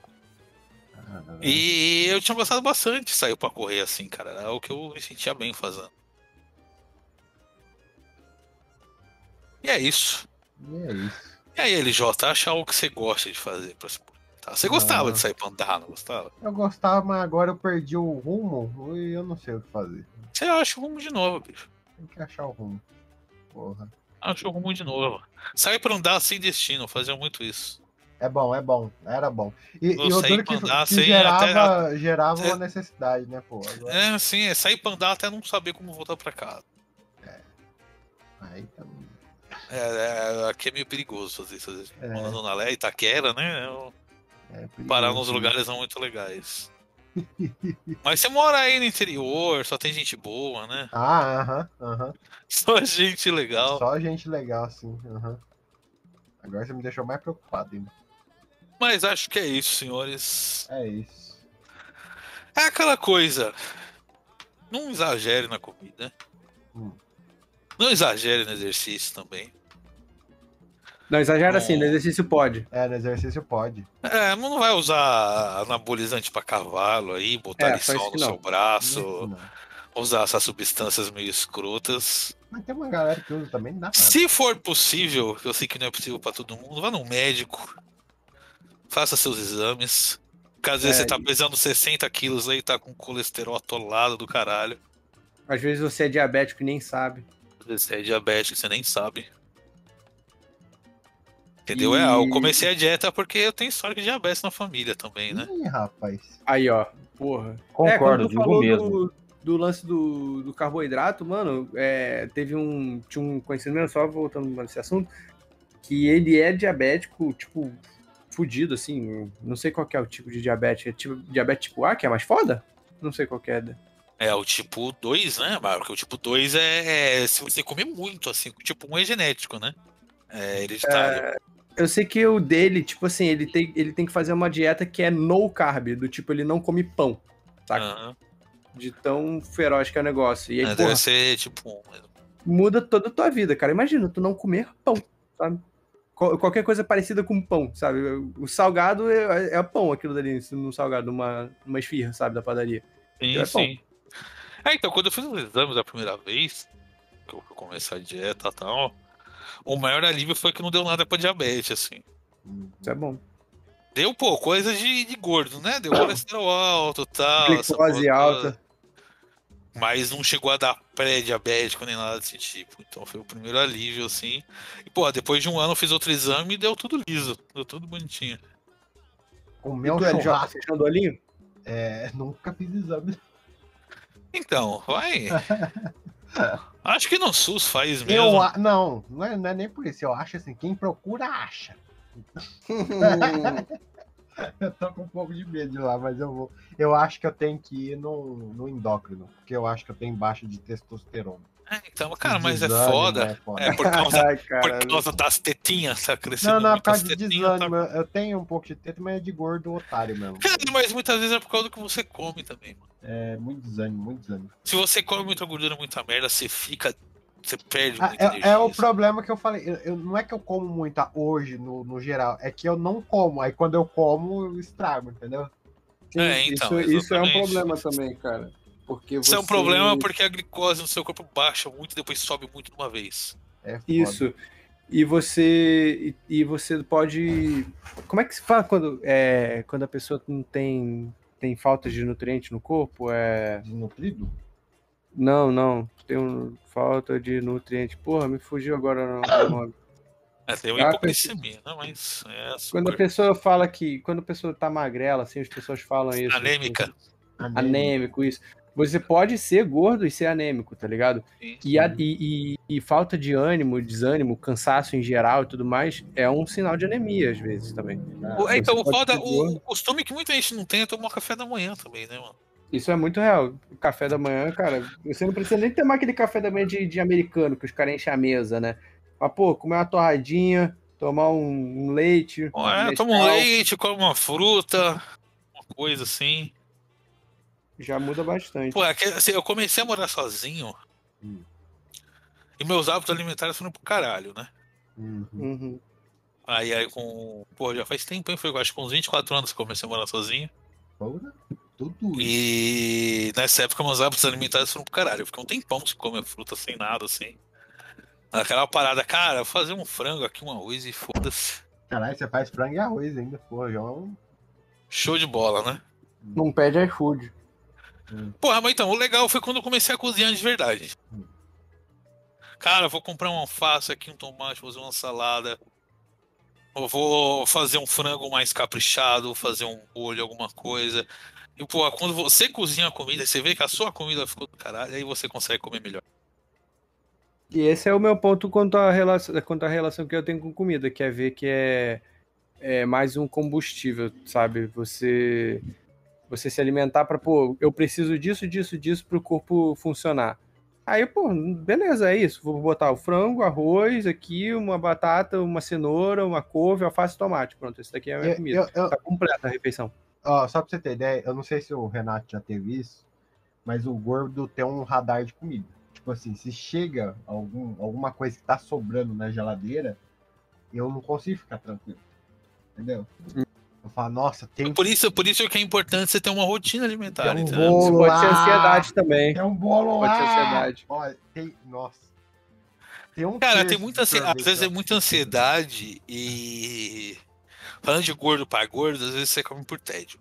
Caralho. E eu tinha gostado bastante de sair pra correr assim, cara. Era o que eu me sentia bem fazendo. E é isso. E é isso. E aí, LJ, acha algo que você gosta de fazer pra se movimentar? Você gostava Ah. de sair pra andar, não gostava? Eu gostava, mas agora eu perdi o rumo e eu não sei o que fazer. Você acha o rumo de novo, bicho. Tem que achar o rumo. Porra. Acha o rumo de novo. Sair pra andar sem destino, eu fazia muito isso. É bom, é bom. Era bom. E, Eu e pra que, andar que gerava, gerava até- uma necessidade, né, pô? Agora, É, assim, é sair pra andar até não saber como voltar pra casa. aí tá... É, é, aqui é meio perigoso fazer isso. É. Na Lé, Itaquera, né? É perigoso, parar nos né? lugares não muito legais. Mas você mora aí no interior, só tem gente boa, né? Ah, aham, aham. Só gente legal. Só gente legal, assim. aham. Agora você me deixou mais preocupado ainda. Mas acho que é isso, senhores. É isso. É aquela coisa. Não exagere na comida. Hum. Não exagere no exercício também. Não, exagera assim, no exercício pode. É, no exercício pode. É, não vai usar anabolizante pra cavalo aí, botar É, sol no não. seu braço, não. usar essas substâncias meio escrotas. Mas tem uma galera que usa também, não dá. Se for possível, eu sei que não é possível pra todo mundo, vá no médico, faça seus exames. Porque às vezes É, você tá pesando 60 quilos aí, tá com colesterol atolado do caralho. Às vezes você é diabético e nem sabe. Vezes você é diabético, você nem sabe. Entendeu? E- É, eu comecei a dieta porque eu tenho história de diabetes na família também, né? Ih, rapaz. Aí, ó. Porra. Concordo, é, digo mesmo. do, do lance do, do carboidrato, mano, é, teve um. Tinha um conhecido meu, só voltando nesse assunto, que ele é diabético, tipo, fudido, assim. Não sei qual que é o tipo de diabetes. É tipo, diabetes tipo A, que é mais foda? Não sei qual que é. É, o tipo 2, né? Porque o tipo 2 é, é se você comer muito, assim. O tipo 1 é genético, né? É hereditário. Eu sei que o dele, tipo assim, ele tem, ele tem que fazer uma dieta que é no carb, do tipo, ele não come pão, saca? Aham. De tão feroz que é o negócio. E aí, É, porra, deve ser tipo 1 mesmo. muda toda a tua vida, cara. Imagina, tu não comer pão, sabe? qual- qualquer coisa parecida com pão, sabe? O salgado é, é pão, aquilo dali, no salgado, uma, uma esfirra, sabe, da padaria. Sim, É sim. É, então, quando eu fiz os exames a primeira vez, que eu comecei a dieta e tal, o maior alívio foi que não deu nada pra diabetes, assim. Isso é bom. Deu, pô, coisa de, de gordo, né? Deu colesterol alto e tal. Glicose alta. Mas não chegou a dar pré-diabético nem nada desse tipo. Então foi o primeiro alívio, assim. E, pô, depois de um ano eu fiz outro exame e deu tudo liso. Deu tudo bonitinho. O meu churrasco, fechando o olhinho? é, nunca fiz exame. Então, vai. Acho que no SUS faz mesmo. Eu, a- não, não é, não é nem por isso. Eu acho assim, quem procura, acha. Eu tô com um pouco de medo de lá, mas eu vou. Eu acho que eu tenho que ir no, no endócrino, porque eu acho que eu tenho baixa de testosterona. É, então, cara, mas é Desânimo, foda. né, foda. É por causa, Ai, por causa das tetinhas, tá crescendo Não, não, é por causa de tetinhas, tá- desânimo. Eu eu tenho um pouco de teta, mas é de gordo otário mesmo. Cara, mas muitas vezes é por causa do que você come também, mano. É muito desânimo, muito desânimo. Se você come muita gordura, muita merda, você fica. Você perde Ah, muita é, energia. é o problema que eu falei. Eu, eu- não é que eu como muita hoje, no, no geral, é que eu não como. Aí quando eu como, eu estrago, entendeu? Sim, É, então, isso, isso é um problema também, cara. Porque Isso é um você- problema porque a glicose no seu corpo baixa muito e depois sobe muito de uma vez. É foda. Isso. E você e, você pode. Como é que se fala quando é quando a pessoa não tem tem falta de nutriente no corpo? É Desnutrido? não, não. Tem um, falta de nutriente. Porra, me fugiu agora o nome. É, tem uma Ah, hipoglicemia, né? Mas é Quando a super pessoa fala que quando a pessoa tá magrela, assim, as pessoas falam isso. anêmica. Anêmico, isso. Você pode ser gordo e ser anêmico, tá ligado? Sim. E, a- e- e- e falta de ânimo, desânimo, cansaço em geral e tudo mais é um sinal de anemia, às vezes, também. O- é, então, o foda, o, costume que muita gente não tem é tomar café da manhã também, né, mano? Isso é muito real. O café da manhã, cara, você não precisa nem tomar aquele café da manhã de, de americano, que os caras enchem a mesa, né? Mas, pô, comer uma torradinha, tomar um, um leite. É, toma um leite, come uma fruta, uma coisa assim. Já muda bastante. Pô, é que, assim, eu comecei a morar sozinho Hum. e meus hábitos alimentares foram pro caralho, né? Uhum. Uhum. Aí, aí com. Pô, já faz tempo, hein? Foi eu acho que com uns 24 anos que eu comecei a morar sozinho. Porra, Tudo isso. E nessa época meus hábitos alimentares foram pro caralho. Eu fiquei um tempão sem comer fruta, sem nada, assim. Aquela parada, cara, vou fazer um frango aqui, um arroz e foda-se. Caralho, você faz frango e arroz ainda. Porra, já é um- Show de bola, né? Não pede iFood. Porra, mas então, o legal foi quando eu comecei a cozinhar de verdade. Cara, vou comprar um alface aqui, um tomate, fazer uma salada. Eu vou fazer um frango mais caprichado, fazer um molho, alguma coisa. E, pô, quando você cozinha a comida, você vê que a sua comida ficou do caralho, aí você consegue comer melhor. E esse é o meu ponto quanto à relação, quanto à relação que eu tenho com comida, que é ver que é, é mais um combustível, sabe? Você você se alimentar para, pô, eu preciso disso, disso, disso para o corpo funcionar. Aí, pô, beleza, é isso. Vou botar o frango, arroz aqui, uma batata, uma cenoura, uma couve, alface e tomate. Pronto, esse daqui é a minha Eu- comida. eu- eu- Tá completa a refeição. Ó, só pra você ter ideia, eu não sei se o Renato já teve isso, mas o gordo tem um radar de comida. Tipo assim, se chega algum, alguma coisa que tá sobrando na geladeira, eu não consigo ficar tranquilo. Entendeu? Eu falo, nossa, tem, Por isso, por isso que é importante você ter uma rotina alimentar, tem um entendeu? Isso bolo pode ser ansiedade também. tem um bolo Pode ser lá. ansiedade. Olha, tem, nossa. Tem um Cara, tem muita ansiedade. Às vezes é muita ansiedade e. Falando de gordo pra gordo, às vezes você come por tédio.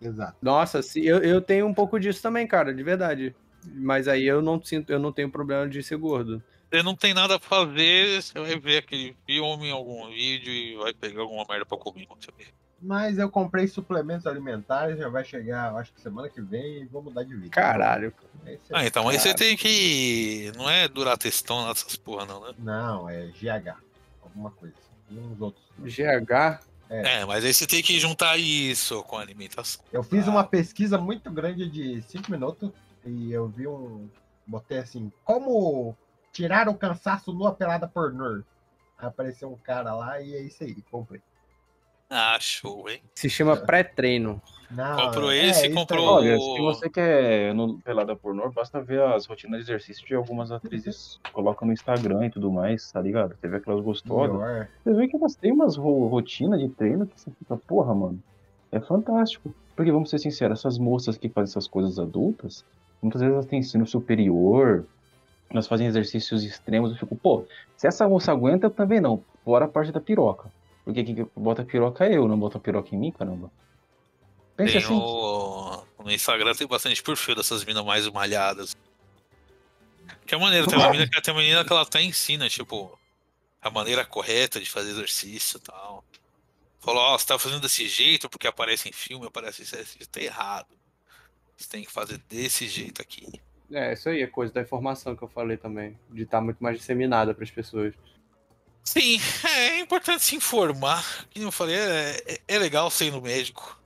Exato. Nossa, se, eu, eu tenho um pouco disso também, cara, de verdade. Mas aí eu não sinto, eu não tenho problema de ser gordo. Você não tem nada pra fazer, você vai ver aquele filme, algum vídeo e vai pegar alguma merda pra comer. você vê. Mas eu comprei suplementos alimentares, já vai chegar, acho que semana que vem, e vou mudar de vida. Caralho. É- Ah, então aí você tem que. Não é duratestão nessas porra, não, né? Não, é GH. Alguma coisa. E uns outros. GH. É, mas aí você tem que juntar isso com a alimentação. Eu fiz uma pesquisa muito grande de 5 minutos e eu vi um. Botei assim, como tirar o cansaço numa pelada pornô. Aí apareceu um cara lá e é isso aí, comprei. Ah, show, hein? Se chama pré-treino. Não, Comprou é, esse, isso comprou-. Olha, se você quer no Pelada Pornô, basta ver as rotinas de exercício de algumas atrizes. Colocam no Instagram e tudo mais, tá ligado? Você vê aquelas gostosas. Melhor. Você vê que elas têm umas ro rotinas de treino que você fica, porra, mano, é fantástico. Porque vamos ser sinceros, essas moças que fazem essas coisas adultas, muitas vezes elas têm ensino superior, elas fazem exercícios extremos, eu fico, pô, se essa moça aguenta, eu também não. Fora a parte da piroca. Porque quem que bota piroca é eu, não bota piroca em mim, caramba. Pensa Tem assim. o... No Instagram tem bastante perfil dessas minas mais malhadas. Que é maneiro, tem uma mina que tem uma menina que ela até ensina, tipo, a maneira correta de fazer exercício e tal. Falou, ó, você tá fazendo desse jeito porque aparece em filme, aparece isso, isso tá errado. Você tem que fazer desse jeito aqui. É, isso aí é coisa da informação que eu falei também. De estar muito mais disseminada para as pessoas. Sim, é importante se informar. Como eu falei, é, é- é legal ser no médico.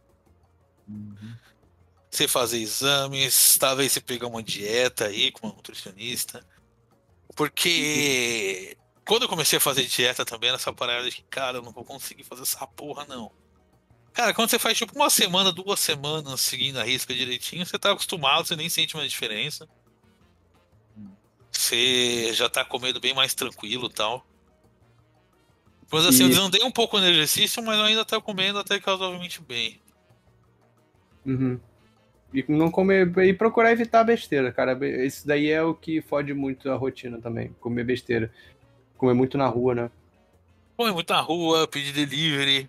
Você fazer exames, talvez você pegar uma dieta aí com uma nutricionista. Porque quando eu comecei a fazer dieta também, nessa parada de que, cara, eu não vou conseguir fazer essa porra, não. Cara, quando você faz tipo uma semana, duas semanas seguindo a risca direitinho, você tá acostumado, você nem sente mais diferença. Você já tá comendo bem mais tranquilo e tal. Mas assim, E- eu desandei um pouco no exercício, mas eu ainda tô comendo até que razoavelmente bem. Uhum. E não comer e procurar evitar besteira, cara. Isso daí é o que fode muito a rotina também. Comer besteira. Comer muito na rua, né? Põe muito na rua, pedir delivery.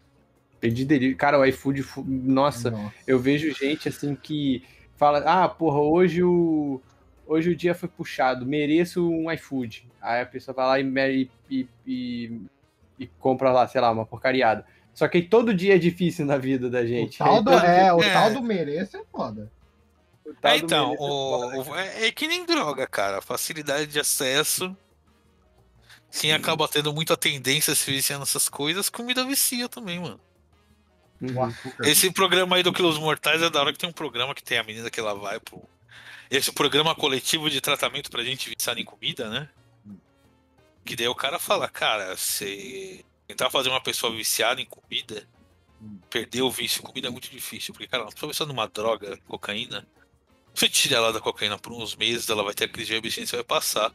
Pedir delivery. Cara, o iFood, nossa, Nossa. eu vejo gente assim que fala: ah, porra, hoje o. Hoje o dia foi puxado, mereço um iFood. Aí a pessoa vai lá e, e, e, e compra lá, sei lá, uma porcariada. Só que aí todo dia é difícil na vida da O gente. tal do, Aí todo é, o É. tal do mereço é foda. o tal É, do então, mereço é foda, né, o, o- é é que nem droga, cara. Facilidade de acesso. Quem acaba tendo muita tendência a se viciar nessas coisas, comida vicia também, mano. Uhum. Esse programa aí do Quilos Mortais é da hora que tem um programa que tem a menina que ela vai pro. Esse programa coletivo de tratamento pra gente viciar em comida, né? Que daí o cara fala, cara, você tentar fazer uma pessoa viciada em comida, perder o vício em comida é muito difícil. Porque, cara, uma pessoa viciada numa droga, cocaína, você tira ela da cocaína por uns meses, ela vai ter a crise de abstinência e vai passar.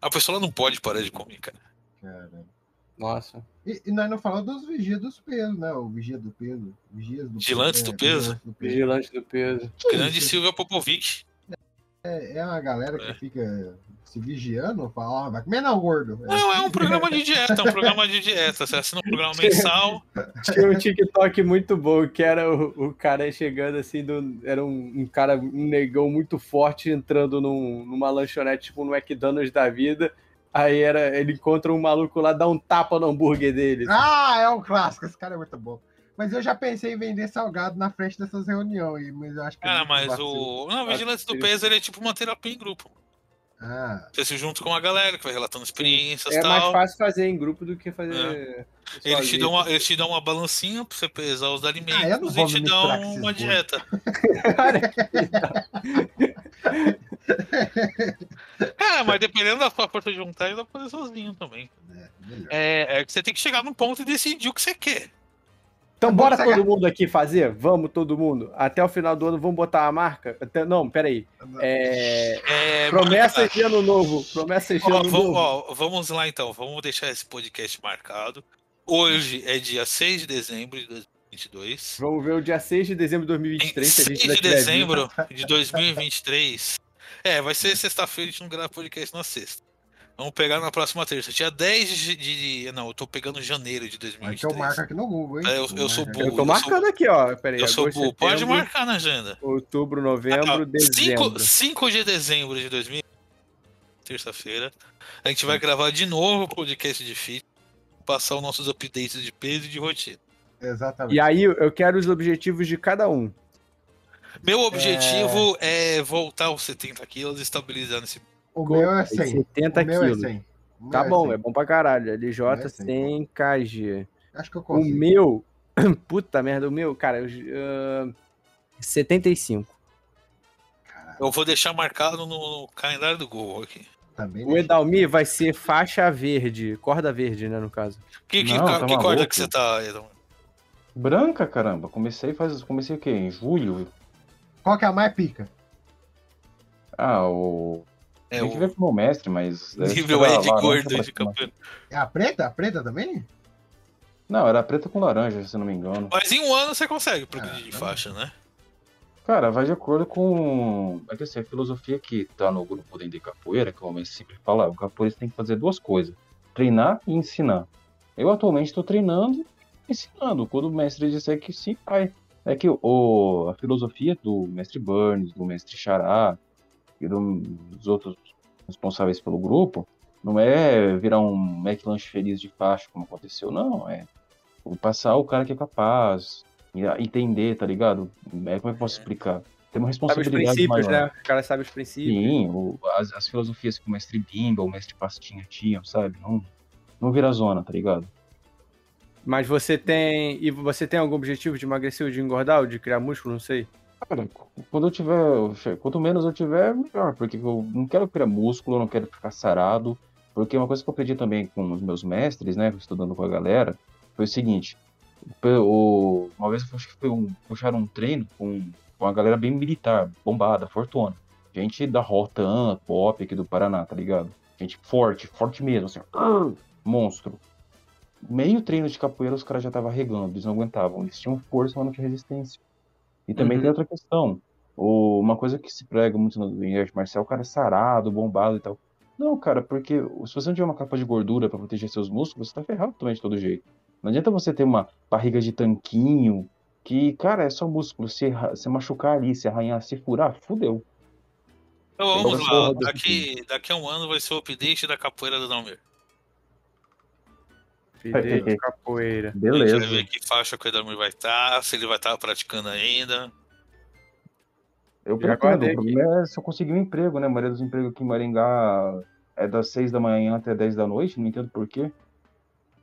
A pessoa não pode parar de comer, cara. Cara. Nossa. E, e nós não falamos dos vigias dos pesos, né? O vigia do peso. Vigias do Vigilantes do peso? vigilantes do peso. Vigilante do peso. Grande Silvia Popovic. É, é uma galera que É. fica se vigiando, fala, ah, vai comer não, gordo. Não, é um programa de dieta, é um programa de dieta. Você assina um programa mensal. Tinha um TikTok muito bom, que era o, o cara chegando assim, do, era um, um cara, um negão muito forte entrando num- numa lanchonete, tipo no McDonald's da vida. Aí era, ele encontra um maluco lá, dá um tapa no hambúrguer dele. Ah, é um clássico, esse cara é muito bom. Mas eu já pensei em vender salgado na frente dessas reuniões, mas eu acho que. é Cara, muito mas vacilo. o. Não, o Vigilante do Peso ele é tipo uma terapia em grupo. Ah, Você se junta com uma galera que vai relatando experiências e é mais tal. fácil fazer em grupo do que fazer. Eles te, dão uma, eles te dão uma balancinha pra você pesar os Ah, eu não alimentos vou e te dão uma dieta. Cara, mas dependendo da sua força de vontade, dá pra fazer sozinho também. é. É, é que você tem que chegar num ponto e decidir o que você quer. Então bora todo mundo aqui fazer? Vamos todo mundo. Até o final do ano vamos botar a marca? Até, não, peraí. É, É, promessas marca- de ano novo. Promessas de Ó, ano vamos, novo. ó, vamos lá então, vamos deixar esse podcast marcado. Hoje é dia 6 de dezembro de 2022. Vamos ver o dia 6 de dezembro de Em 2023, se a 6 gente ainda de dezembro de 2023. É, vai ser sexta-feira, a gente não grava podcast na sexta. Vamos pegar na próxima terça. Dia 10 de. de- não, eu tô pegando janeiro de Vai que 2023. eu marco aqui no Google, hein? É, eu- eu sou Marca burro. Eu tô marcando aqui, ó. Peraí, Eu sou burro. Pode marcar na agenda. Outubro, novembro, dezembro. 5 de dezembro de 2000, terça-feira. A gente vai gravar de novo o podcast de fit, passar os nossos updates de peso e de rotina. Exatamente. E aí eu quero os objetivos de cada um. Meu objetivo é, voltar aos 70 quilos e estabilizar nesse. O meu é 100. 70 o meu é quilos. 100. O meu Tá bom, 100. é bom pra caralho. LJ é 100 kg. Acho que eu O consigo. meu. Puta merda, o meu, cara, eu, ah, 75. Eu vou deixar marcado no, calendário do Google aqui. Também O Edalmi vai ser faixa verde, corda verde, né, no caso. Que, que, Não, tá que corda que você tá, Edon? Branca, caramba. Comecei faz. Comecei o quê? Em julho? Qual que é a mais pica? Ah, o. É Tem que o ver com o meu mestre, mas. é, nível aí de gordo de capoeira. É a preta? A preta também? Não, era preta com laranja, se eu não me engano. Mas em um ano você consegue progredir Ah, de tá. faixa, né? Cara, vai de acordo com. É que assim, a filosofia que tá no grupo dentro de capoeira, que o homem sempre fala, o capoeirista tem que fazer duas coisas: treinar e ensinar. Eu atualmente estou treinando e ensinando. Quando o mestre disser que sim, vai. É que o, a filosofia do mestre Burns, do mestre Xará dos outros responsáveis pelo grupo não é virar um McLanche feliz de faixa, como aconteceu, não. É passar o cara que é capaz, entender, tá ligado? É, como é que eu posso explicar? Tem uma Sabe os responsabilidade princípios, maior. né? O cara sabe os princípios. Sim, o- as, as filosofias que o mestre Bimba, o mestre Pastinha tinham, sabe? Não, não vira zona, tá ligado? Mas você tem. E você tem algum objetivo de emagrecer ou de engordar ou de criar músculo? Não sei. Cara, quando eu tiver. Quanto menos eu tiver, melhor. Porque eu não quero criar músculo, eu não quero ficar sarado. Porque uma coisa que eu aprendi também com os meus mestres, né? Estudando com a galera, foi o seguinte. o- uma vez eu acho que foi um, puxaram um treino com, com a galera bem militar, bombada, fortuna. Gente da Rotan, Pop aqui do Paraná, tá ligado? Gente forte, forte mesmo, assim, monstro. Meio treino de capoeira os caras já estavam regando, eles não aguentavam. Eles tinham força, mas não tinham resistência. E também Uhum. tem outra questão. O, uma coisa que se prega muito no, em arte marcial, o cara é sarado, bombado e tal. Não, cara, porque se você não tiver uma capa de gordura pra proteger seus músculos, você tá ferrado também de todo jeito. Não adianta você ter uma barriga de tanquinho, que, cara, é só músculo. Se, se machucar ali, se arranhar, se furar, fudeu. Então vamos lá. Daqui, daqui a um ano vai ser o update da capoeira do Dalmir. Filho de capoeira. A gente vai Beleza. ver que faixa que o Dalmir vai estar, se ele vai estar praticando ainda. Eu Já pretendo. O problema é se eu conseguir um emprego, né? A maioria dos empregos aqui em Maringá é das 6 da manhã até 10 da noite, não entendo por quê.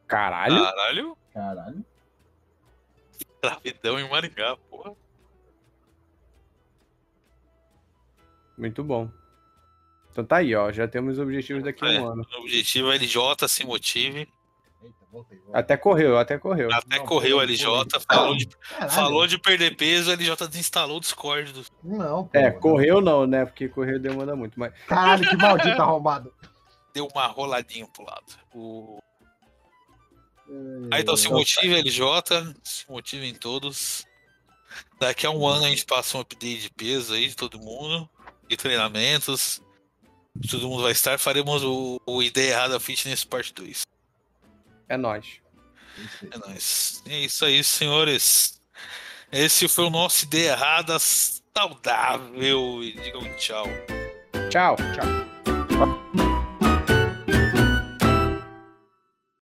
Caralho? Caralho, Caralho. gravidão em Maringá, porra. Muito bom. Então tá aí, ó. Já temos objetivos daqui a um É. ano. O objetivo é LJ, se motive. Voltei. voltei. Até correu, até correu. Até Não, correu o LJ, falou de, Caralho. falou de perder peso, o LJ desinstalou o Discord. Do... Não, pô. É, correu não, né? Porque correu demanda muito. Mas Caralho, que maldito arrombado. Deu uma roladinha pro lado. O... Aí então se motive, LJ, se motivem todos. Daqui a um ano a gente passa um update de peso aí de todo mundo, de treinamentos. Todo mundo vai estar. Faremos o, o Ideia Errada Fitness Parte 2. É nóis. É nóis. É isso aí, senhores. Esse foi o nosso Ideia Errada saudável. E digam tchau. Tchau, tchau.